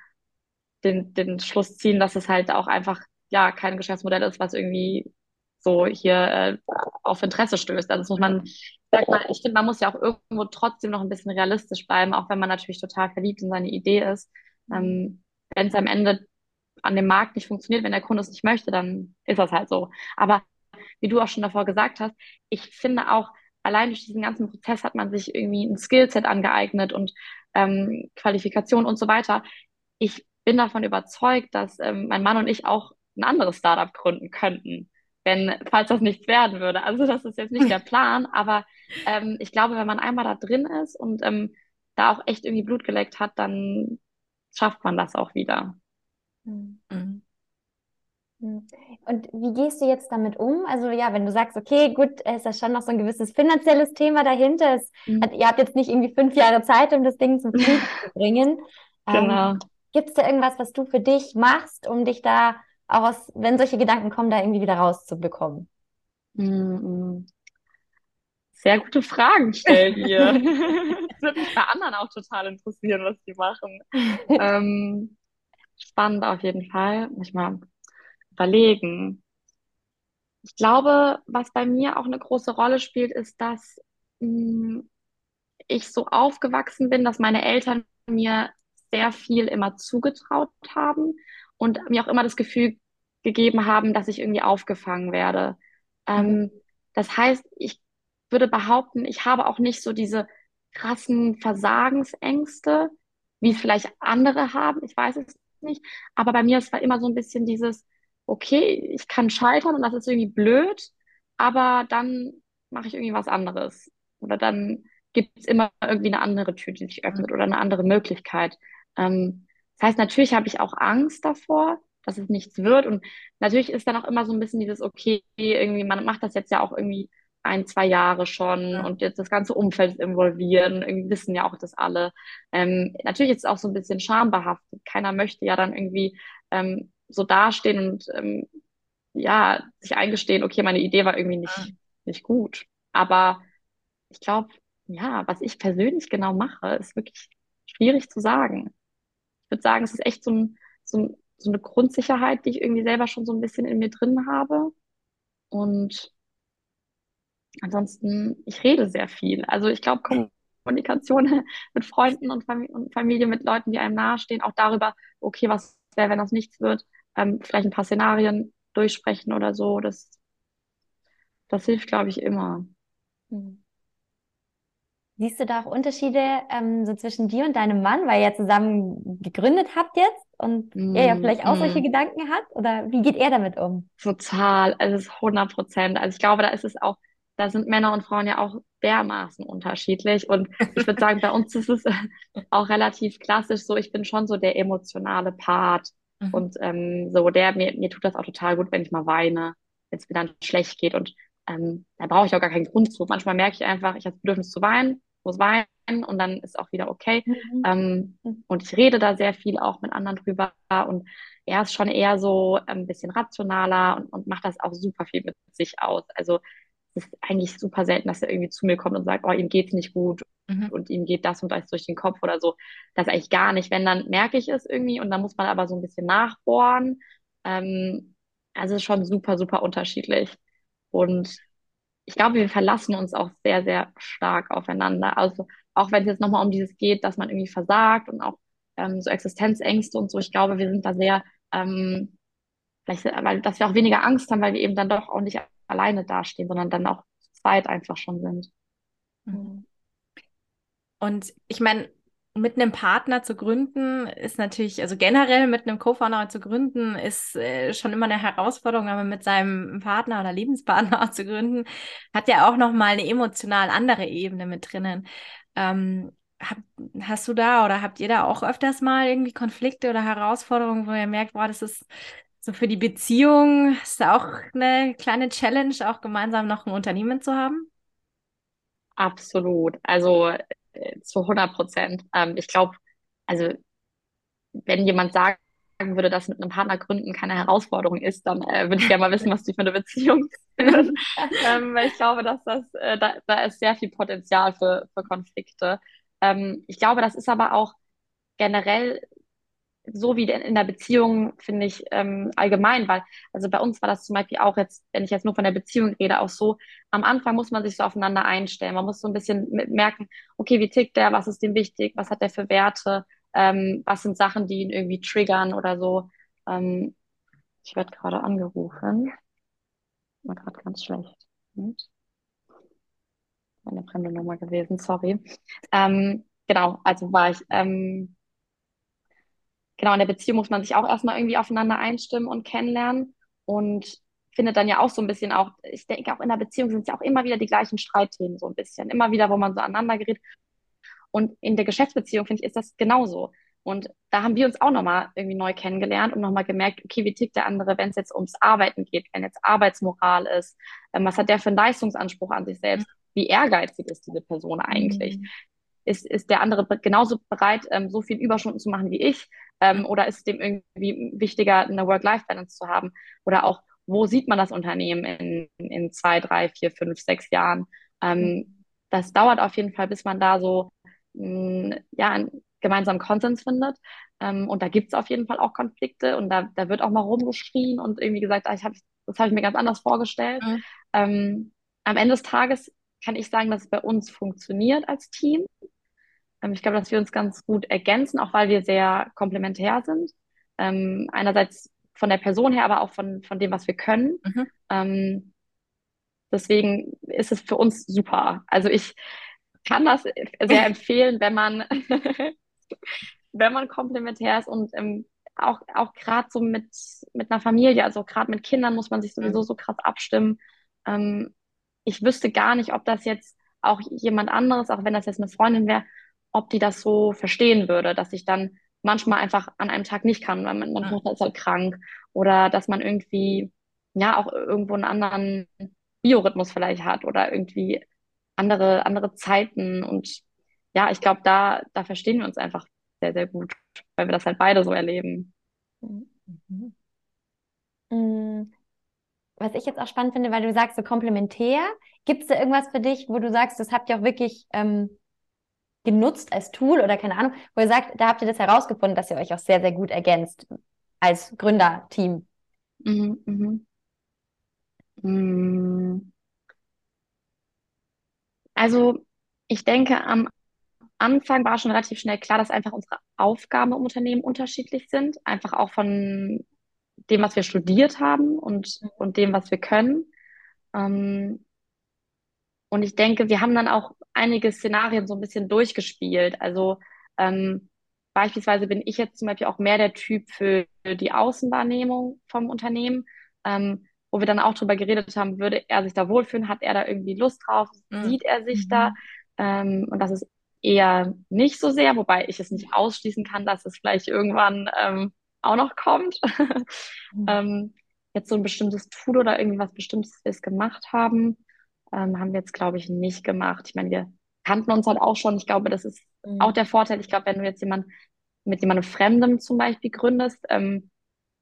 den, den Schluss ziehen, dass es halt auch einfach ja kein Geschäftsmodell ist, was irgendwie so hier äh, auf Interesse stößt. Also das muss man, sag mal, ich finde, man muss ja auch irgendwo trotzdem noch ein bisschen realistisch bleiben, auch wenn man natürlich total verliebt in seine Idee ist. Ähm, wenn es am Ende an dem Markt nicht funktioniert, wenn der Kunde es nicht möchte, dann ist das halt so. Aber wie du auch schon davor gesagt hast, ich finde auch, allein durch diesen ganzen Prozess hat man sich irgendwie ein Skillset angeeignet und ähm, Qualifikation und so weiter. Ich bin davon überzeugt, dass ähm, mein Mann und ich auch ein anderes Startup gründen könnten wenn, falls das nichts werden würde. Also das ist jetzt nicht der Plan, aber ähm, ich glaube, wenn man einmal da drin ist und ähm, da auch echt irgendwie Blut geleckt hat, dann schafft man das auch wieder. Mhm. Mhm. Und wie gehst du jetzt damit um? Also ja, wenn du sagst, okay, gut, ist da schon noch so ein gewisses finanzielles Thema dahinter. Es, mhm. ihr habt jetzt nicht irgendwie fünf Jahre Zeit, um das Ding zum Fliegen zu bringen. Genau. Ähm, Gibt es da irgendwas, was du für dich machst, um dich da auch aus, wenn solche Gedanken kommen, da irgendwie wieder rauszubekommen? Mhm. Sehr gute Fragen stellen ihr. das würde mich bei anderen auch total interessieren, was die machen. ähm, spannend auf jeden Fall. Muss überlegen. Ich glaube, was bei mir auch eine große Rolle spielt, ist, dass mh, hm, ich so aufgewachsen bin, dass meine Eltern mir sehr viel immer zugetraut haben und mir auch immer das Gefühl gegeben haben, dass ich irgendwie aufgefangen werde. Ähm, mhm. das heißt, ich würde behaupten, ich habe auch nicht so diese krassen Versagensängste, wie es vielleicht andere haben. Ich weiß es nicht. Aber bei mir, es war immer so ein bisschen dieses, okay, ich kann scheitern und das ist irgendwie blöd, aber dann mache ich irgendwie was anderes. Oder dann gibt es immer irgendwie eine andere Tür, die sich öffnet oder eine andere Möglichkeit. Ähm, das heißt, natürlich habe ich auch Angst davor, dass es nichts wird. Und natürlich ist dann auch immer so ein bisschen dieses, okay, irgendwie, man macht das jetzt ja auch irgendwie ein, zwei Jahre schon ja. und jetzt das ganze Umfeld ist involviert und irgendwie wissen ja auch das alle. Ähm, natürlich ist es auch so ein bisschen schambehaftet. Keiner möchte ja dann irgendwie ähm, so dastehen und ähm, ja, sich eingestehen, okay, meine Idee war irgendwie nicht, ja. nicht gut. Aber ich glaube, ja, was ich persönlich genau mache, ist wirklich schwierig zu sagen. Ich würde sagen, es ist echt so ein, so ein, so eine Grundsicherheit, die ich irgendwie selber schon so ein bisschen in mir drin habe. Und ansonsten, ich rede sehr viel. Also ich glaube, Kommunikation mit Freunden und, Fam und, Familie, mit Leuten, die einem nahestehen, auch darüber, okay, was wäre, wenn das nichts wird, ähm, vielleicht ein paar Szenarien durchsprechen oder so, das, das hilft, glaube ich, immer. Mhm. Siehst du da auch Unterschiede ähm, so zwischen dir und deinem Mann, weil ihr zusammen gegründet habt jetzt und mm, er ja vielleicht auch mm. solche Gedanken hat? Oder wie geht er damit um? Total, also es ist 100 Prozent. Also ich glaube, da ist es auch, da sind Männer und Frauen ja auch dermaßen unterschiedlich. Und ich würde sagen, bei uns ist es auch relativ klassisch so, ich bin schon so der emotionale Part. Mhm. Und ähm, so, der, mir, mir tut das auch total gut, wenn ich mal weine, wenn es mir dann schlecht geht. Und ähm, da brauche ich auch gar keinen Grund zu. Manchmal merke ich einfach, ich habe das Bedürfnis zu weinen muss weinen und dann ist auch wieder okay. Mhm. Ähm, und ich rede da sehr viel auch mit anderen drüber und er ist schon eher so ein bisschen rationaler und, und macht das auch super viel mit sich aus. Also es ist eigentlich super selten, dass er irgendwie zu mir kommt und sagt, oh, ihm geht's nicht gut mhm. und ihm geht das und das durch den Kopf oder so. Das eigentlich gar nicht. Wenn, dann merke ich es irgendwie und dann muss man aber so ein bisschen nachbohren. Ähm, also es ist schon super, super unterschiedlich. Und ich glaube, wir verlassen uns auch sehr, sehr stark aufeinander. Also auch wenn es jetzt nochmal um dieses geht, dass man irgendwie versagt und auch ähm, so Existenzängste und so. Ich glaube, wir sind da sehr, ähm, vielleicht, weil, dass wir auch weniger Angst haben, weil wir eben dann doch auch nicht alleine dastehen, sondern dann auch zu zweit einfach schon sind. Mhm. Und ich meine, mit einem Partner zu gründen ist natürlich, also generell mit einem Co-Founder zu gründen, ist äh, schon immer eine Herausforderung, aber mit seinem Partner oder Lebenspartner zu gründen, hat ja auch nochmal eine emotional andere Ebene mit drinnen. Ähm, hab, hast du da oder habt ihr da auch öfters mal irgendwie Konflikte oder Herausforderungen, wo ihr merkt, boah, das ist so für die Beziehung, ist auch eine kleine Challenge, auch gemeinsam noch ein Unternehmen zu haben? Absolut. Also zu 100 Prozent. Ähm, ich glaube, also wenn jemand sagen würde, dass mit einem Partner gründen keine Herausforderung ist, dann äh, würde ich gerne mal wissen, was die für eine Beziehung sind. ähm, weil ich glaube, dass das, äh, da, da ist sehr viel Potenzial für, für Konflikte. Ähm, ich glaube, das ist aber auch generell so wie in der Beziehung, finde ich, ähm, allgemein, weil, also bei uns war das zum Beispiel auch jetzt, wenn ich jetzt nur von der Beziehung rede, auch so, am Anfang muss man sich so aufeinander einstellen. Man muss so ein bisschen merken, okay, wie tickt der, was ist dem wichtig, was hat der für Werte, ähm, was sind Sachen, die ihn irgendwie triggern oder so. Ähm, ich werde gerade angerufen. War gerade ganz schlecht. Und? Eine fremde Nummer gewesen, sorry. Ähm, genau, also war ich, ähm, genau, in der Beziehung muss man sich auch erstmal irgendwie aufeinander einstimmen und kennenlernen und findet dann ja auch so ein bisschen auch, ich denke auch in der Beziehung sind es ja auch immer wieder die gleichen Streitthemen so ein bisschen, immer wieder, wo man so aneinander gerät. Und in der Geschäftsbeziehung, finde ich, ist das genauso. Und da haben wir uns auch nochmal irgendwie neu kennengelernt und nochmal gemerkt, okay, wie tickt der andere, wenn es jetzt ums Arbeiten geht, wenn jetzt Arbeitsmoral ist, ähm, was hat der für einen Leistungsanspruch an sich selbst, wie ehrgeizig ist diese Person eigentlich? Mhm. Ist, ist der andere genauso bereit, ähm, so viel Überstunden zu machen wie ich? Ähm, oder ist es dem irgendwie wichtiger, eine Work-Life-Balance zu haben? Oder auch, wo sieht man das Unternehmen in, in zwei, drei, vier, fünf, sechs Jahren? Ähm, mhm. das dauert auf jeden Fall, bis man da so mh, ja, einen gemeinsamen Konsens findet. Ähm, und da gibt es auf jeden Fall auch Konflikte und da, da wird auch mal rumgeschrien und irgendwie gesagt, ah, ich hab, das habe ich mir ganz anders vorgestellt. Mhm. Ähm, am Ende des Tages kann ich sagen, dass es bei uns funktioniert als Team. Ähm, ich glaube, dass wir uns ganz gut ergänzen, auch weil wir sehr komplementär sind. Ähm, einerseits von der Person her, aber auch von, von dem, was wir können. Mhm. Ähm, deswegen ist es für uns super. Also ich kann das sehr empfehlen, wenn man, wenn man komplementär ist und ähm, auch, auch gerade so mit, mit einer Familie, also gerade mit Kindern muss man sich sowieso mhm. so krass abstimmen. Ähm, ich wüsste gar nicht, ob das jetzt auch jemand anderes, auch wenn das jetzt eine Freundin wäre, ob die das so verstehen würde, dass ich dann manchmal einfach an einem Tag nicht kann, weil man, ja. ist halt krank oder dass man irgendwie ja auch irgendwo einen anderen Biorhythmus vielleicht hat oder irgendwie andere, andere Zeiten und ja, ich glaube, da, da verstehen wir uns einfach sehr, sehr gut, weil wir das halt beide so erleben. Mhm. Mhm. Was ich jetzt auch spannend finde, weil du sagst, so komplementär, gibt es da irgendwas für dich, wo du sagst, das habt ihr auch wirklich ähm, genutzt als Tool oder keine Ahnung, wo ihr sagt, da habt ihr das herausgefunden, dass ihr euch auch sehr, sehr gut ergänzt als Gründerteam? Mhm, mhm. Mm. Also ich denke, am Anfang war schon relativ schnell klar, dass einfach unsere Aufgaben im Unternehmen unterschiedlich sind. Einfach auch von dem, was wir studiert haben und, und dem, was wir können. Ähm, und ich denke, wir haben dann auch einige Szenarien so ein bisschen durchgespielt. Also ähm, beispielsweise bin ich jetzt zum Beispiel auch mehr der Typ für die Außenwahrnehmung vom Unternehmen, ähm, wo wir dann auch drüber geredet haben, würde er sich da wohlfühlen, hat er da irgendwie Lust drauf, mhm. sieht er sich mhm. da? Ähm, und das ist eher nicht so sehr, wobei ich es nicht ausschließen kann, dass es vielleicht irgendwann ähm, auch noch kommt. mhm. ähm, jetzt so ein bestimmtes Tool oder irgendwas Bestimmtes, wir es gemacht haben, ähm, haben wir jetzt, glaube ich, nicht gemacht. Ich meine, wir kannten uns halt auch schon. Ich glaube, das ist Mhm. auch der Vorteil. Ich glaube, wenn du jetzt jemand mit jemandem Fremdem zum Beispiel gründest, ähm,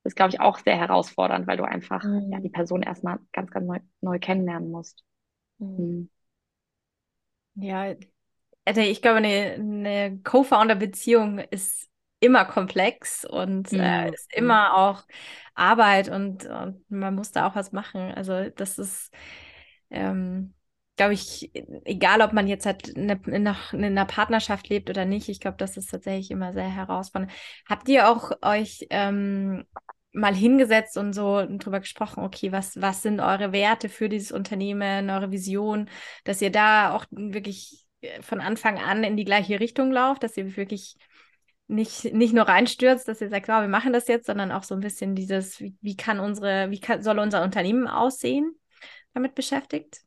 ist, glaube ich, auch sehr herausfordernd, weil du einfach ja, die Mhm. Person erstmal ganz, ganz neu, neu kennenlernen musst. Mhm. Mhm. Ja, also ich glaube, eine, eine Co-Founder-Beziehung ist immer komplex und äh, Mhm. ist immer auch Arbeit und, und man muss da auch was machen. Also das ist, ähm, glaube ich, egal ob man jetzt halt in einer, in einer- in einer Partnerschaft lebt oder nicht, ich glaube, das ist tatsächlich immer sehr herausfordernd. Habt ihr auch euch ähm, mal hingesetzt und so drüber gesprochen, okay, was, was sind eure Werte für dieses Unternehmen, eure Vision? dass ihr da auch wirklich äh, von Anfang an in die gleiche Richtung lauft, dass ihr wirklich nicht, nicht nur reinstürzt, dass ihr sagt, wow, wir machen das jetzt, sondern auch so ein bisschen dieses, wie, wie kann unsere, wie kann, soll unser Unternehmen aussehen, damit beschäftigt?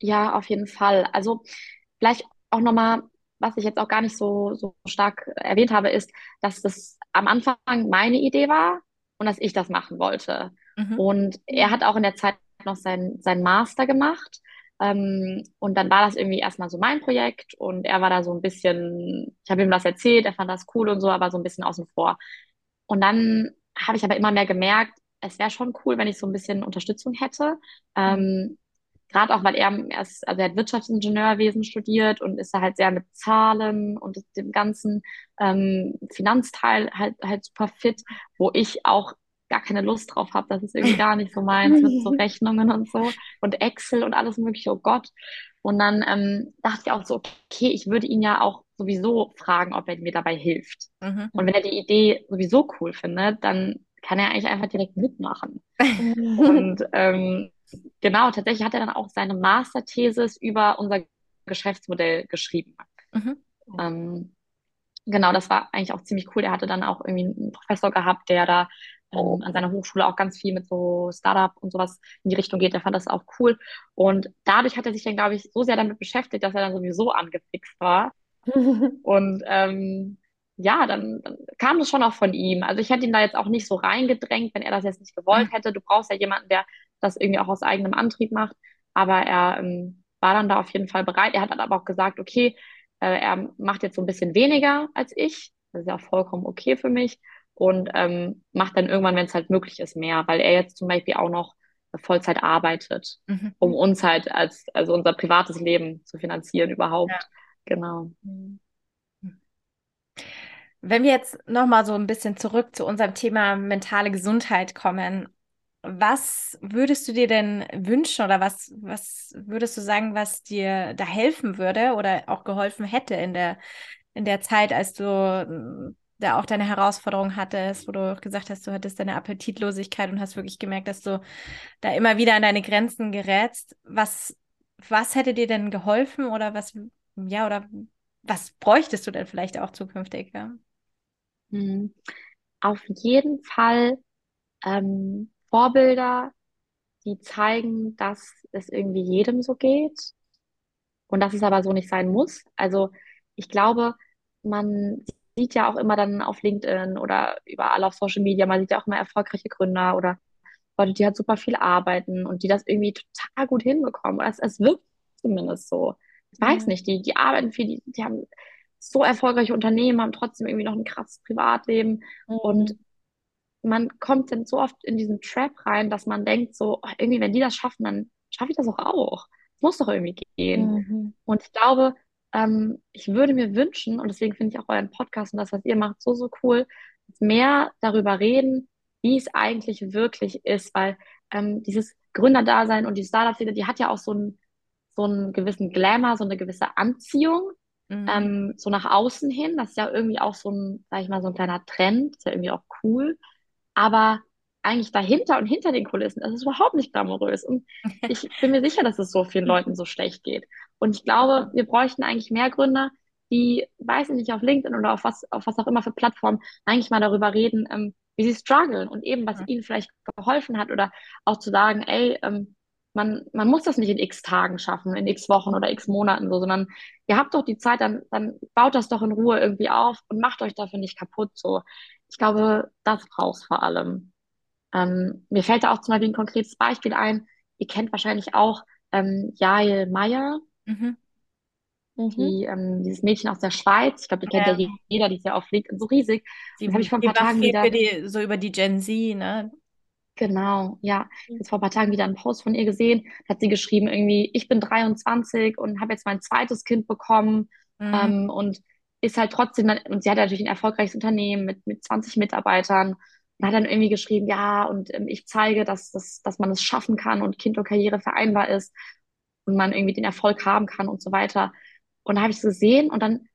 Ja, auf jeden Fall. Also vielleicht auch nochmal, was ich jetzt auch gar nicht so, so stark erwähnt habe, ist, dass das am Anfang meine Idee war und dass ich das machen wollte. Mhm. Und er hat auch in der Zeit noch sein, sein Master gemacht. Ähm, und dann war das irgendwie erstmal so mein Projekt und er war da so ein bisschen, ich habe ihm das erzählt, er fand das cool und so, aber so ein bisschen außen vor. Und dann habe ich aber immer mehr gemerkt, es wäre schon cool, wenn ich so ein bisschen Unterstützung hätte. Ähm, Gerade auch, weil er erst, also er hat Wirtschaftsingenieurwesen studiert und ist da halt sehr mit Zahlen und dem ganzen ähm, Finanzteil halt, halt super fit, wo ich auch gar keine Lust drauf habe. Das ist irgendwie gar nicht so meins mit so Rechnungen und so und Excel und alles mögliche, oh Gott. Und dann ähm, dachte ich auch so, okay, ich würde ihn ja auch sowieso fragen, ob er mir dabei hilft. Mhm. Und wenn er die Idee sowieso cool findet, dann kann er eigentlich einfach direkt mitmachen. Und ähm, genau, tatsächlich hat er dann auch seine Masterthesis über unser Geschäftsmodell geschrieben. Mhm. Ähm, genau, das war eigentlich auch ziemlich cool. Er hatte dann auch irgendwie einen Professor gehabt, der da ähm, an seiner Hochschule auch ganz viel mit so Startup und sowas in die Richtung geht. Der fand das auch cool. Und dadurch hat er sich dann, glaube ich, so sehr damit beschäftigt, dass er dann sowieso angefixt war. Und ähm, ja, dann, dann kam das schon auch von ihm. Also ich hätte ihn da jetzt auch nicht so reingedrängt, wenn er das jetzt nicht gewollt Mhm. hätte. Du brauchst ja jemanden, der das irgendwie auch aus eigenem Antrieb macht. Aber er ähm, war dann da auf jeden Fall bereit. Er hat dann aber auch gesagt, okay, äh, er macht jetzt so ein bisschen weniger als ich. Das ist ja auch vollkommen okay für mich. Und ähm, macht dann irgendwann, wenn es halt möglich ist, mehr, weil er jetzt zum Beispiel auch noch Vollzeit arbeitet, Mhm. um uns halt als, also unser privates Leben zu finanzieren überhaupt. Ja. Genau. Wenn wir jetzt nochmal so ein bisschen zurück zu unserem Thema mentale Gesundheit kommen, was würdest du dir denn wünschen oder was, was würdest du sagen, was dir da helfen würde oder auch geholfen hätte in der, in der Zeit, als du mm, da auch deine Herausforderung hattest, wo du gesagt hast, du hattest deine Appetitlosigkeit und hast wirklich gemerkt, dass du da immer wieder an deine Grenzen gerätst. Was, was hätte dir denn geholfen oder was, ja, oder was bräuchtest du denn vielleicht auch zukünftig? Ja? Mhm. Auf jeden Fall ähm, Vorbilder, die zeigen, dass es irgendwie jedem so geht und dass es aber so nicht sein muss. Also ich glaube, man sieht ja auch immer dann auf LinkedIn oder überall auf Social Media, man sieht ja auch immer erfolgreiche Gründer oder Leute, die halt super viel arbeiten und die das irgendwie total gut hinbekommen. Es, es wirkt zumindest so. Ich weiß Mhm. nicht, die, die arbeiten viel, die, die haben so erfolgreiche Unternehmen, haben trotzdem irgendwie noch ein krasses Privatleben und man kommt dann so oft in diesen Trap rein, dass man denkt so, oh, irgendwie, wenn die das schaffen, dann schaffe ich das auch auch. Es muss doch irgendwie gehen. Mhm. Und ich glaube, ähm, ich würde mir wünschen, und deswegen finde ich auch euren Podcast und das, was ihr macht, so, so cool, mehr darüber reden, wie es eigentlich wirklich ist, weil ähm, dieses Gründerdasein und die Startup-Szene, die hat ja auch so einen, so einen gewissen Glamour, so eine gewisse Anziehung, Mhm. ähm, so nach außen hin. Das ist ja irgendwie auch so ein, sag ich mal, so ein kleiner Trend, ist ja irgendwie auch cool. Aber eigentlich dahinter und hinter den Kulissen, das ist überhaupt nicht glamourös. Und ich bin mir sicher, dass es so vielen Leuten so schlecht geht. Und ich glaube, wir bräuchten eigentlich mehr Gründer, die, weiß ich nicht, auf LinkedIn oder auf was, auf was auch immer für Plattformen, eigentlich mal darüber reden, ähm, wie sie strugglen und eben, was Mhm. ihnen vielleicht geholfen hat oder auch zu sagen, ey, ähm, man, man muss das nicht in x Tagen schaffen, in x Wochen oder x Monaten so, sondern ihr habt doch die Zeit, dann, dann baut das doch in Ruhe irgendwie auf und macht euch dafür nicht kaputt so. Ich glaube, das braucht's vor allem. Ähm, mir fällt da auch zum Beispiel ein konkretes Beispiel ein. Ihr kennt wahrscheinlich auch ähm, Jael Meyer. Mhm. mhm. die, ähm, dieses Mädchen aus der Schweiz. Ich glaube, die kennt ja. jeder, die ist ja auf LinkedIn so riesig. Die habe ich vor ein paar Tagen wieder. Die, so über die Gen Z, ne? Genau, ja. Mhm. Jetzt vor ein paar Tagen wieder einen Post von ihr gesehen. Da hat sie geschrieben, irgendwie, ich bin 23 und habe jetzt mein zweites Kind bekommen mhm. ähm, und ist halt trotzdem, und sie hat natürlich ein erfolgreiches Unternehmen mit, mit 20 Mitarbeitern und hat dann irgendwie geschrieben, ja, und ähm, ich zeige, dass, dass, dass man es schaffen kann und Kind und Karriere vereinbar ist und man irgendwie den Erfolg haben kann und so weiter. Und da habe ich es gesehen und dann,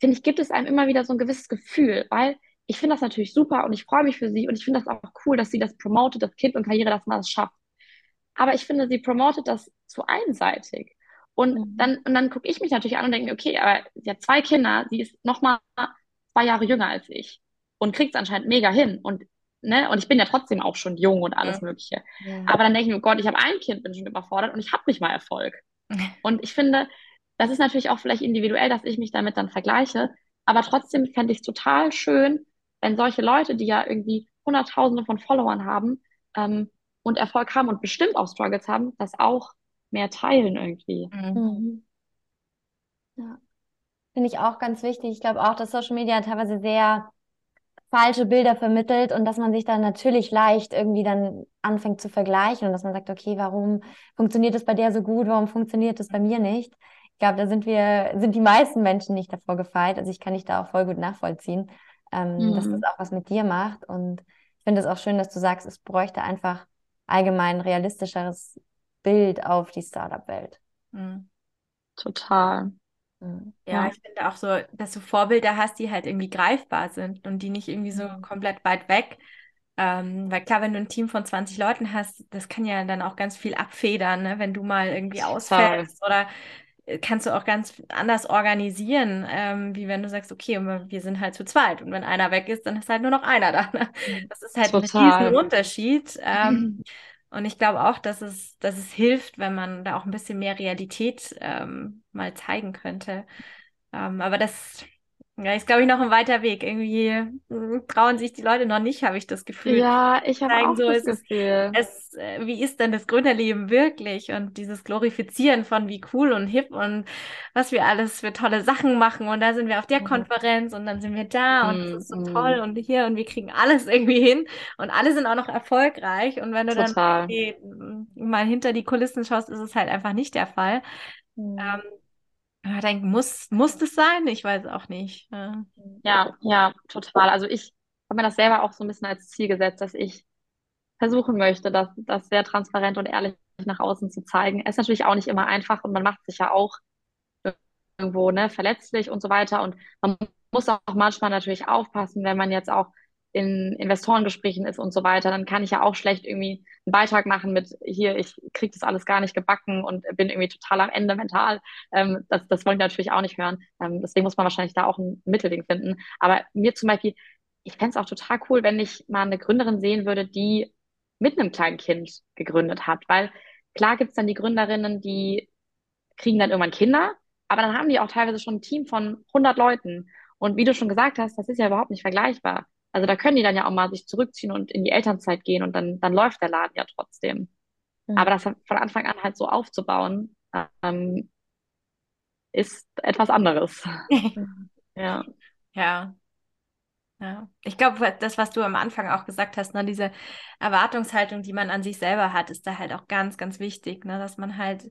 finde ich, gibt es einem immer wieder so ein gewisses Gefühl, weil ich finde das natürlich super und ich freue mich für sie und ich finde das auch cool, dass sie das promotet, das Kind und Karriere, dass man das schafft. Aber ich finde, sie promotet das zu einseitig. Und mhm. dann, und dann gucke ich mich natürlich an und denke, okay, aber sie hat zwei Kinder, sie ist noch mal zwei Jahre jünger als ich und kriegt es anscheinend mega hin. Und, ne, und ich bin ja trotzdem auch schon jung und alles ja. Mögliche. Ja. Aber dann denke ich mir, oh Gott, ich habe ein Kind, bin schon überfordert und ich habe nicht mal Erfolg. und ich finde, das ist natürlich auch vielleicht individuell, dass ich mich damit dann vergleiche. Aber trotzdem fände ich es total schön, wenn solche Leute, die ja irgendwie Hunderttausende von Followern haben ähm, und Erfolg haben und bestimmt auch Struggles haben, das auch mehr teilen irgendwie. Mhm. mhm. Ja. Finde ich auch ganz wichtig. Ich glaube auch, dass Social Media teilweise sehr falsche Bilder vermittelt und dass man sich dann natürlich leicht irgendwie dann anfängt zu vergleichen und dass man sagt, okay, warum funktioniert das bei der so gut, warum funktioniert das bei mir nicht? Ich glaube, da sind wir, sind die meisten Menschen nicht davor gefeit. Also ich kann dich da auch voll gut nachvollziehen, ähm, mhm. dass das mhm. auch was mit dir macht. Und ich finde es auch schön, dass du sagst, es bräuchte einfach allgemein realistischeres Bild auf die Startup-Welt. Mhm. Total. Mhm. Ja, ich finde auch so, dass du Vorbilder hast, die halt irgendwie greifbar sind und die nicht irgendwie so mhm. komplett weit weg. Ähm, weil klar, wenn du ein Team von 20 Leuten hast, das kann ja dann auch ganz viel abfedern, ne? wenn du mal irgendwie ausfällst oder kannst du auch ganz anders organisieren, ähm, wie wenn du sagst, okay, wir sind halt zu zweit und wenn einer weg ist, dann ist halt nur noch einer da. Ne? Das ist halt Total. ein riesen Unterschied. Ähm, Und ich glaube auch, dass es, dass es hilft, wenn man da auch ein bisschen mehr Realität ähm, mal zeigen könnte. Ähm, aber das ja, ist, glaube ich, noch ein weiter Weg. Irgendwie hm, trauen sich die Leute noch nicht, habe ich das Gefühl. Ja, ich habe auch so, das Gefühl. Es, äh, wie ist denn das Gründerleben wirklich? Und dieses Glorifizieren von wie cool und hip und was wir alles für tolle Sachen machen. Und da sind wir auf der mhm. Konferenz und dann sind wir da und es mhm. ist so toll und hier und wir kriegen alles irgendwie hin und alle sind auch noch erfolgreich. Und wenn du Total. dann okay, mal hinter die Kulissen schaust, ist es halt einfach nicht der Fall. Mhm. Ähm, ich denke, muss, muss das sein? Ich weiß auch nicht. Ja, ja, total. Also ich habe mir das selber auch so ein bisschen als Ziel gesetzt, dass ich versuchen möchte, das, das sehr transparent und ehrlich nach außen zu zeigen. Es ist natürlich auch nicht immer einfach und man macht sich ja auch irgendwo ne, verletzlich und so weiter. Und man muss auch manchmal natürlich aufpassen, wenn man jetzt auch in Investorengesprächen ist und so weiter, dann kann ich ja auch schlecht irgendwie einen Beitrag machen mit hier, ich kriege das alles gar nicht gebacken und bin irgendwie total am Ende mental. Ähm, das, das wollen die natürlich auch nicht hören. Ähm, deswegen muss man wahrscheinlich da auch ein Mittelding finden. Aber mir zum Beispiel, ich fände es auch total cool, wenn ich mal eine Gründerin sehen würde, die mit einem kleinen Kind gegründet hat. Weil klar gibt es dann die Gründerinnen, die kriegen dann irgendwann Kinder, aber dann haben die auch teilweise schon ein Team von 100 Leuten. Und wie du schon gesagt hast, das ist ja überhaupt nicht vergleichbar. Also da können die dann ja auch mal sich zurückziehen und in die Elternzeit gehen und dann, dann läuft der Laden ja trotzdem. Mhm. Aber das von Anfang an halt so aufzubauen, ähm, ist etwas anderes. ja. Ja. Ja, ich glaube, das, was du am Anfang auch gesagt hast, ne, diese Erwartungshaltung, die man an sich selber hat, ist da halt auch ganz, ganz wichtig, ne, dass man halt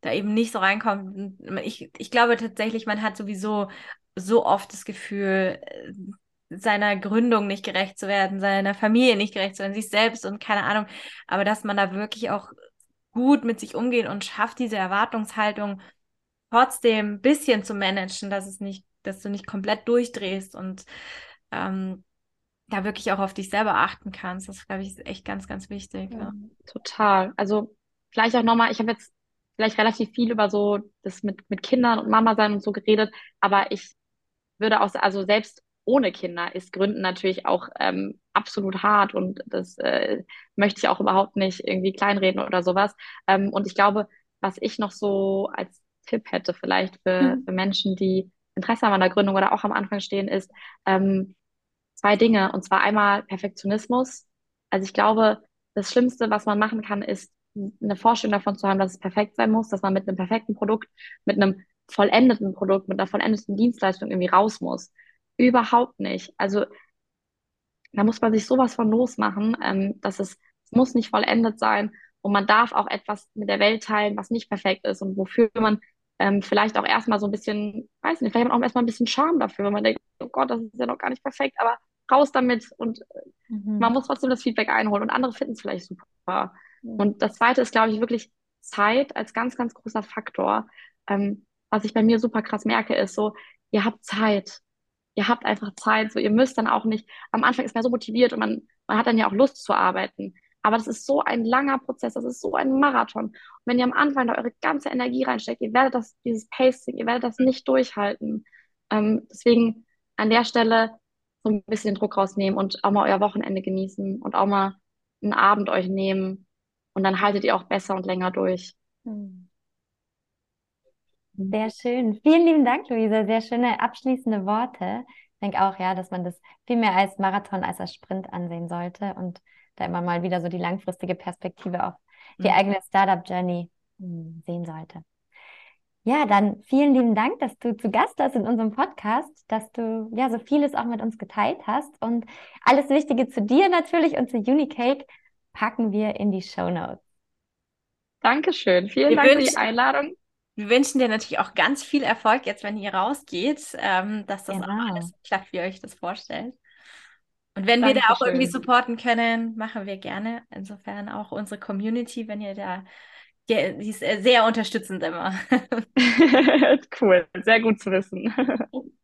da eben nicht so reinkommt. Ich, ich glaube tatsächlich, man hat sowieso so oft das Gefühl, seiner Gründung nicht gerecht zu werden, seiner Familie nicht gerecht zu werden, sich selbst und keine Ahnung. Aber dass man da wirklich auch gut mit sich umgeht und schafft, diese Erwartungshaltung trotzdem ein bisschen zu managen, dass es nicht, dass du nicht komplett durchdrehst und ähm, da wirklich auch auf dich selber achten kannst. Das, glaube ich, ist echt ganz, ganz wichtig. Ja, ja. Total. Also vielleicht auch nochmal, ich habe jetzt vielleicht relativ viel über so das mit, mit Kindern und Mama sein und so geredet, aber ich würde auch, also selbst ohne Kinder ist Gründen natürlich auch ähm, absolut hart und das äh, möchte ich auch überhaupt nicht irgendwie kleinreden oder sowas. Ähm, und ich glaube, was ich noch so als Tipp hätte vielleicht für, mhm. für Menschen, die Interesse haben an der Gründung oder auch am Anfang stehen, ist ähm, zwei Dinge. Und zwar einmal Perfektionismus. Also ich glaube, das Schlimmste, was man machen kann, ist eine Vorstellung davon zu haben, dass es perfekt sein muss, dass man mit einem perfekten Produkt, mit einem vollendeten Produkt, mit einer vollendeten Dienstleistung irgendwie raus muss. Überhaupt nicht. Also da muss man sich sowas von losmachen, ähm, dass es, es muss nicht vollendet sein und man darf auch etwas mit der Welt teilen, was nicht perfekt ist und wofür man ähm, vielleicht auch erstmal so ein bisschen, weiß nicht, vielleicht hat man auch erstmal ein bisschen Charme dafür, wenn man denkt, oh Gott, das ist ja noch gar nicht perfekt, aber raus damit und mhm. man muss trotzdem das Feedback einholen und andere finden es vielleicht super. Mhm. Und das zweite ist, glaube ich, wirklich Zeit als ganz, ganz großer Faktor. Ähm, was ich bei mir super krass merke, ist so, ihr habt Zeit. Ihr habt einfach Zeit. So, ihr müsst dann auch nicht, am Anfang ist man so motiviert und man, man hat dann ja auch Lust zu arbeiten. Aber das ist so ein langer Prozess, das ist so ein Marathon. Und wenn ihr am Anfang da eure ganze Energie reinsteckt, ihr werdet das, dieses Pacing, ihr werdet das nicht durchhalten. Ähm, deswegen an der Stelle so ein bisschen den Druck rausnehmen und auch mal euer Wochenende genießen und auch mal einen Abend euch nehmen. Und dann haltet ihr auch besser und länger durch. Hm. Sehr schön. Vielen lieben Dank, Luisa. Sehr schöne abschließende Worte. Ich denke auch, ja, dass man das viel mehr als Marathon als als Sprint ansehen sollte und da immer mal wieder so die langfristige Perspektive auf die mhm. eigene Startup-Journey hm, sehen sollte. Ja, dann vielen lieben Dank, dass du zu Gast warst in unserem Podcast, dass du ja so vieles auch mit uns geteilt hast und alles Wichtige zu dir natürlich und zu Unicake packen wir in die Show Notes. Dankeschön, vielen wir Dank für die Einladung. Wir wünschen dir natürlich auch ganz viel Erfolg jetzt, wenn ihr rausgeht, ähm, dass das genau. auch alles klappt, wie ihr euch das vorstellt. Und wenn Dankeschön. wir da auch irgendwie supporten können, machen wir gerne. Insofern auch unsere Community, wenn ihr da ja, die ist äh, sehr unterstützend immer. cool, sehr gut zu wissen.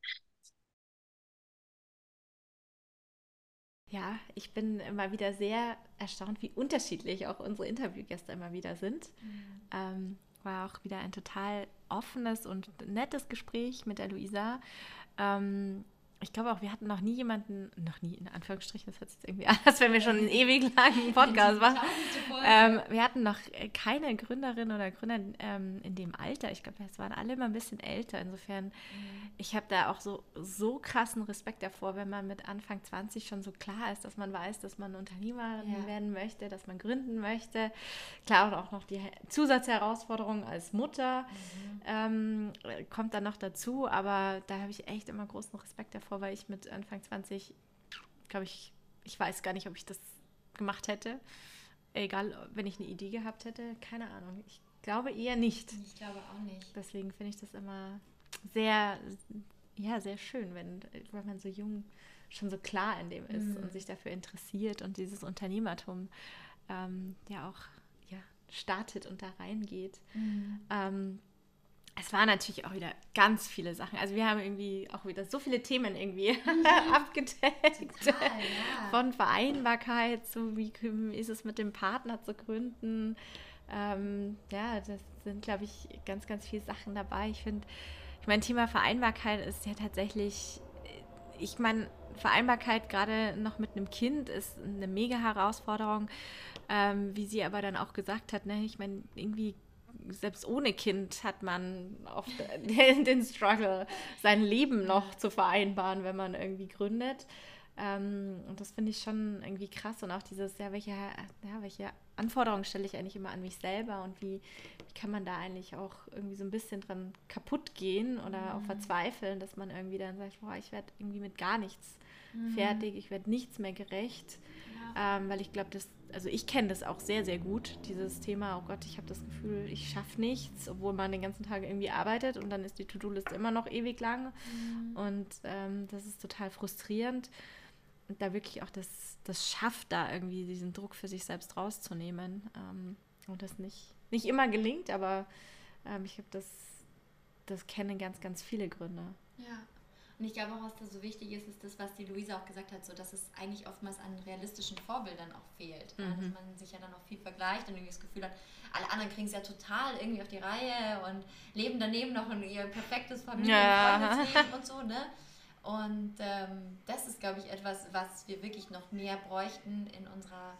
Ja, ich bin immer wieder sehr erstaunt, wie unterschiedlich auch unsere Interviewgäste immer wieder sind. Mhm. Ähm, war auch wieder ein total offenes und nettes Gespräch mit der Luisa. Ähm, ich glaube auch, wir hatten noch nie jemanden, noch nie in Anführungsstrichen, das hört sich irgendwie an, als wenn wir schon einen ewig langen Podcast machen. Ähm, wir hatten noch keine Gründerin oder Gründer ähm, in dem Alter. Ich glaube, es waren alle immer ein bisschen älter. Insofern, mhm. ich habe da auch so, so krassen Respekt davor, wenn man mit Anfang 20 schon so klar ist, dass man weiß, dass man Unternehmerin ja. werden möchte, dass man gründen möchte. Klar, und auch noch die Zusatzherausforderung als Mutter mhm. ähm, kommt dann noch dazu, aber da habe ich echt immer großen Respekt davor vor, weil ich mit Anfang 20, glaube ich, ich weiß gar nicht, ob ich das gemacht hätte. Egal, wenn ich eine Idee gehabt hätte, keine Ahnung. Ich glaube eher nicht. Ich glaube auch nicht. Deswegen finde ich das immer sehr, ja, sehr schön, wenn, wenn man so jung schon so klar in dem ist mhm. und sich dafür interessiert und dieses Unternehmertum ähm, ja auch ja, startet und da reingeht. Mhm. Ähm, es waren natürlich auch wieder ganz viele Sachen. Also wir haben irgendwie auch wieder so viele Themen irgendwie abgedeckt. Total, ja. Von Vereinbarkeit zu wie ist es mit dem Partner zu gründen. Ähm, ja, das sind, glaube ich, ganz, ganz viele Sachen dabei. Ich finde, ich meine, Thema Vereinbarkeit ist ja tatsächlich, ich meine, Vereinbarkeit gerade noch mit einem Kind ist eine mega Herausforderung. Ähm, wie sie aber dann auch gesagt hat, ne, ich meine, irgendwie selbst ohne Kind hat man oft den, den Struggle, sein Leben noch zu vereinbaren, wenn man irgendwie gründet. Ähm, und das finde ich schon irgendwie krass. Und auch dieses, ja, welche, ja, welche Anforderungen stelle ich eigentlich immer an mich selber und wie, wie kann man da eigentlich auch irgendwie so ein bisschen dran kaputt gehen oder mhm. auch verzweifeln, dass man irgendwie dann sagt, boah, ich werde irgendwie mit gar nichts mhm. fertig, ich werde nichts mehr gerecht. Ja. Ähm, weil ich glaube, das also ich kenne das auch sehr, sehr gut, dieses Thema, oh Gott, ich habe das Gefühl, ich schaffe nichts, obwohl man den ganzen Tag irgendwie arbeitet und dann ist die To-Do-Liste immer noch ewig lang. Mhm. Und ähm, das ist total frustrierend. Und da wirklich auch das, das schafft, da irgendwie diesen Druck für sich selbst rauszunehmen. Ähm, und das nicht, nicht immer gelingt, aber ähm, ich glaube, das, das kennen ganz, ganz viele Gründe. Ja. Und ich glaube auch, was da so wichtig ist, ist das, was die Luisa auch gesagt hat, so dass es eigentlich oftmals an realistischen Vorbildern auch fehlt. Mhm. Dass man sich ja dann auch viel vergleicht und irgendwie das Gefühl hat, alle anderen kriegen es ja total irgendwie auf die Reihe und leben daneben noch in ihr perfektes Familien- ja. und und so, ne? Und ähm, das ist, glaube ich, etwas, was wir wirklich noch mehr bräuchten in unserer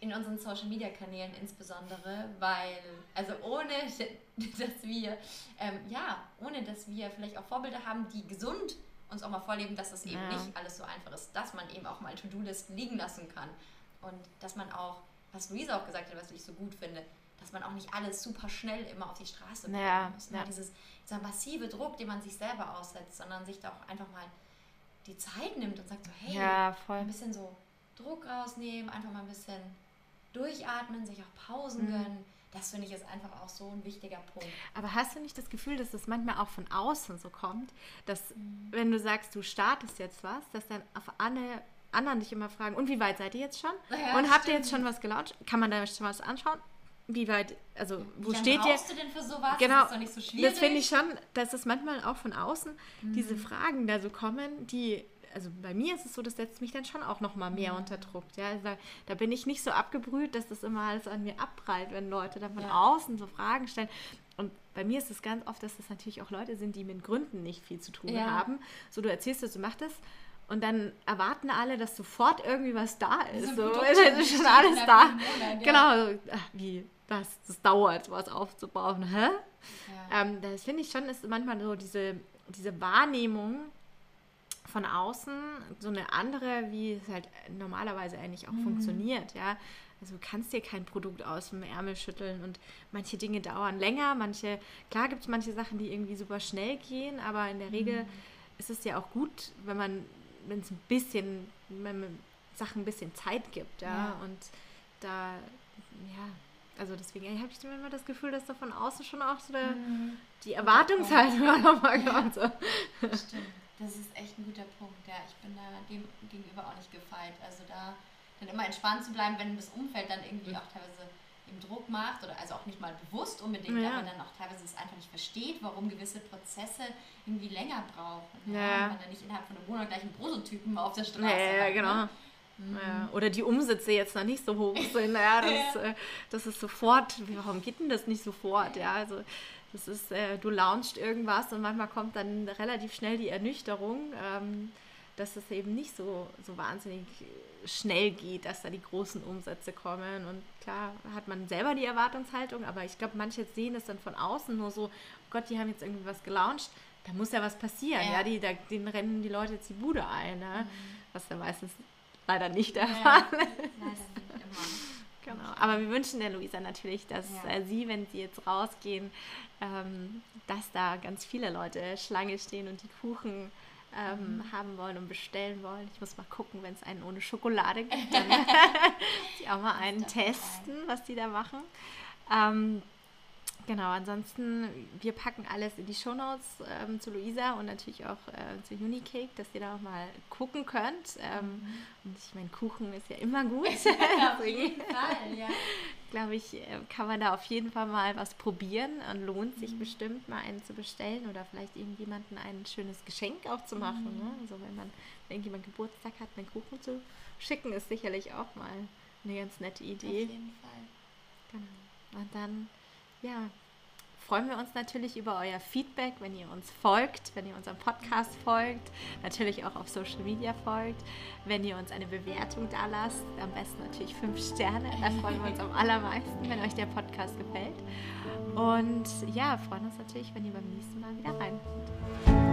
in unseren Social Media Kanälen insbesondere, weil, also ohne, dass wir, ähm, ja, ohne dass wir vielleicht auch Vorbilder haben, die gesund uns auch mal vorleben, dass es eben ja. nicht alles so einfach ist, dass man eben auch mal To-Do-Listen liegen lassen kann und dass man auch, was Luisa auch gesagt hat, was ich so gut finde, dass man auch nicht alles super schnell immer auf die Straße bringen Ja, muss. Ne? ja. Dieses, dieser massive Druck, den man sich selber aussetzt, sondern sich da auch einfach mal die Zeit nimmt und sagt so, hey, Ja, ein bisschen so Druck rausnehmen, einfach mal ein bisschen durchatmen, sich auch Pausen Mhm. gönnen. Das finde ich ist einfach auch so ein wichtiger Punkt. Aber hast du nicht das Gefühl, dass das manchmal auch von außen so kommt, dass wenn du sagst, du startest jetzt was, dass dann auf alle anderen dich immer fragen, und wie weit seid ihr jetzt schon? Ja, und habt ihr stimmt. jetzt schon was gelauncht? Kann man da schon was anschauen? Wie weit, also wo steht ihr? du denn für sowas? Genau, Das ist doch nicht so schwierig. das finde ich schon, dass es manchmal auch von außen Mhm. diese Fragen da so kommen, die, also bei mir ist es so, das setzt mich dann schon auch noch mal Mhm. mehr unter Druck. Ja? Also da, da bin ich nicht so abgebrüht, dass das immer alles an mir abprallt, wenn Leute dann von Ja. außen so Fragen stellen. Und bei mir ist es ganz oft, dass das natürlich auch Leute sind, die mit Gründen nicht viel zu tun Ja. haben. So, du erzählst das, du machst das. Und dann erwarten alle, dass sofort irgendwie was da ist. So, schon ist schon alles da. Monat, ja. Genau. so, ach, wie, was? Das dauert, was aufzubauen. Hä? Ja. Ähm, das finde ich schon, ist manchmal so diese, diese Wahrnehmung von außen so eine andere, wie es halt normalerweise eigentlich auch funktioniert, ja. Also du kannst dir kein Produkt aus dem Ärmel schütteln und manche Dinge dauern länger, manche, klar gibt es manche Sachen, die irgendwie super schnell gehen, aber in der Regel ist es ja auch gut, wenn man, wenn es ein bisschen, wenn man Sachen ein bisschen Zeit gibt, ja, Ja. und da, ja, also deswegen habe ich immer das Gefühl, dass da von außen schon auch so der, Mhm. die Erwartungshaltung nochmal kommt. So. Stimmt, das ist echt ein guter Punkt. Ja, ich bin da dem gegenüber auch nicht gefeit. Also da dann immer entspannt zu bleiben, wenn das Umfeld dann irgendwie auch teilweise im Druck macht oder also auch nicht mal bewusst unbedingt, Ja. aber dann auch teilweise es einfach nicht versteht, warum gewisse Prozesse irgendwie länger brauchen. Ja. Und man dann nicht innerhalb von einem Monat gleich einen Prototypen auf der Straße Ja, ja, hat, genau. Ne? Ja, oder die Umsätze jetzt noch nicht so hoch sind. Ja, das, Ja. äh, das ist sofort, warum geht denn das nicht sofort? Ja, also das ist, äh, du launchst irgendwas und manchmal kommt dann relativ schnell die Ernüchterung, ähm, dass es eben nicht so, so wahnsinnig schnell geht, dass da die großen Umsätze kommen. Und klar hat man selber die Erwartungshaltung, aber ich glaube, manche sehen es dann von außen nur so, oh Gott, die haben jetzt irgendwie was gelauncht, da muss ja was passieren. Ja, Ja. die, da, denen rennen die Leute jetzt die Bude ein, ne? was ja meistens leider nicht der Ja, Fall leider nicht immer. Genau. Aber wir wünschen der Luisa natürlich, dass Ja. äh, sie, wenn sie jetzt rausgehen, ähm, dass da ganz viele Leute Schlange stehen und die Kuchen ähm, Mhm. haben wollen und bestellen wollen. Ich muss mal gucken, wenn es einen ohne Schokolade gibt, dann die auch mal einen testen, was die da machen. Ähm, Genau, ansonsten, wir packen alles in die Shownotes ähm, zu Luisa und natürlich auch äh, zu Unicake, dass ihr da auch mal gucken könnt. Ähm, Und ich meine, Kuchen ist ja immer gut. Ja, auf jeden Fall, ja. glaube ich, äh, kann man da auf jeden Fall mal was probieren und lohnt sich bestimmt mal einen zu bestellen oder vielleicht irgendjemanden ein schönes Geschenk auch zu machen. Ne? Also wenn man wenn irgendjemand Geburtstag hat, einen Kuchen zu schicken, ist sicherlich auch mal eine ganz nette Auf Idee. jeden Fall. Genau. Und dann, ja, freuen wir uns natürlich über euer Feedback, wenn ihr uns folgt, wenn ihr unserem Podcast folgt, natürlich auch auf Social Media folgt, wenn ihr uns eine Bewertung da lasst, am besten natürlich fünf Sterne, da freuen wir uns am allermeisten, wenn euch der Podcast gefällt. Und ja, freuen uns natürlich, wenn ihr beim nächsten Mal wieder reinhört.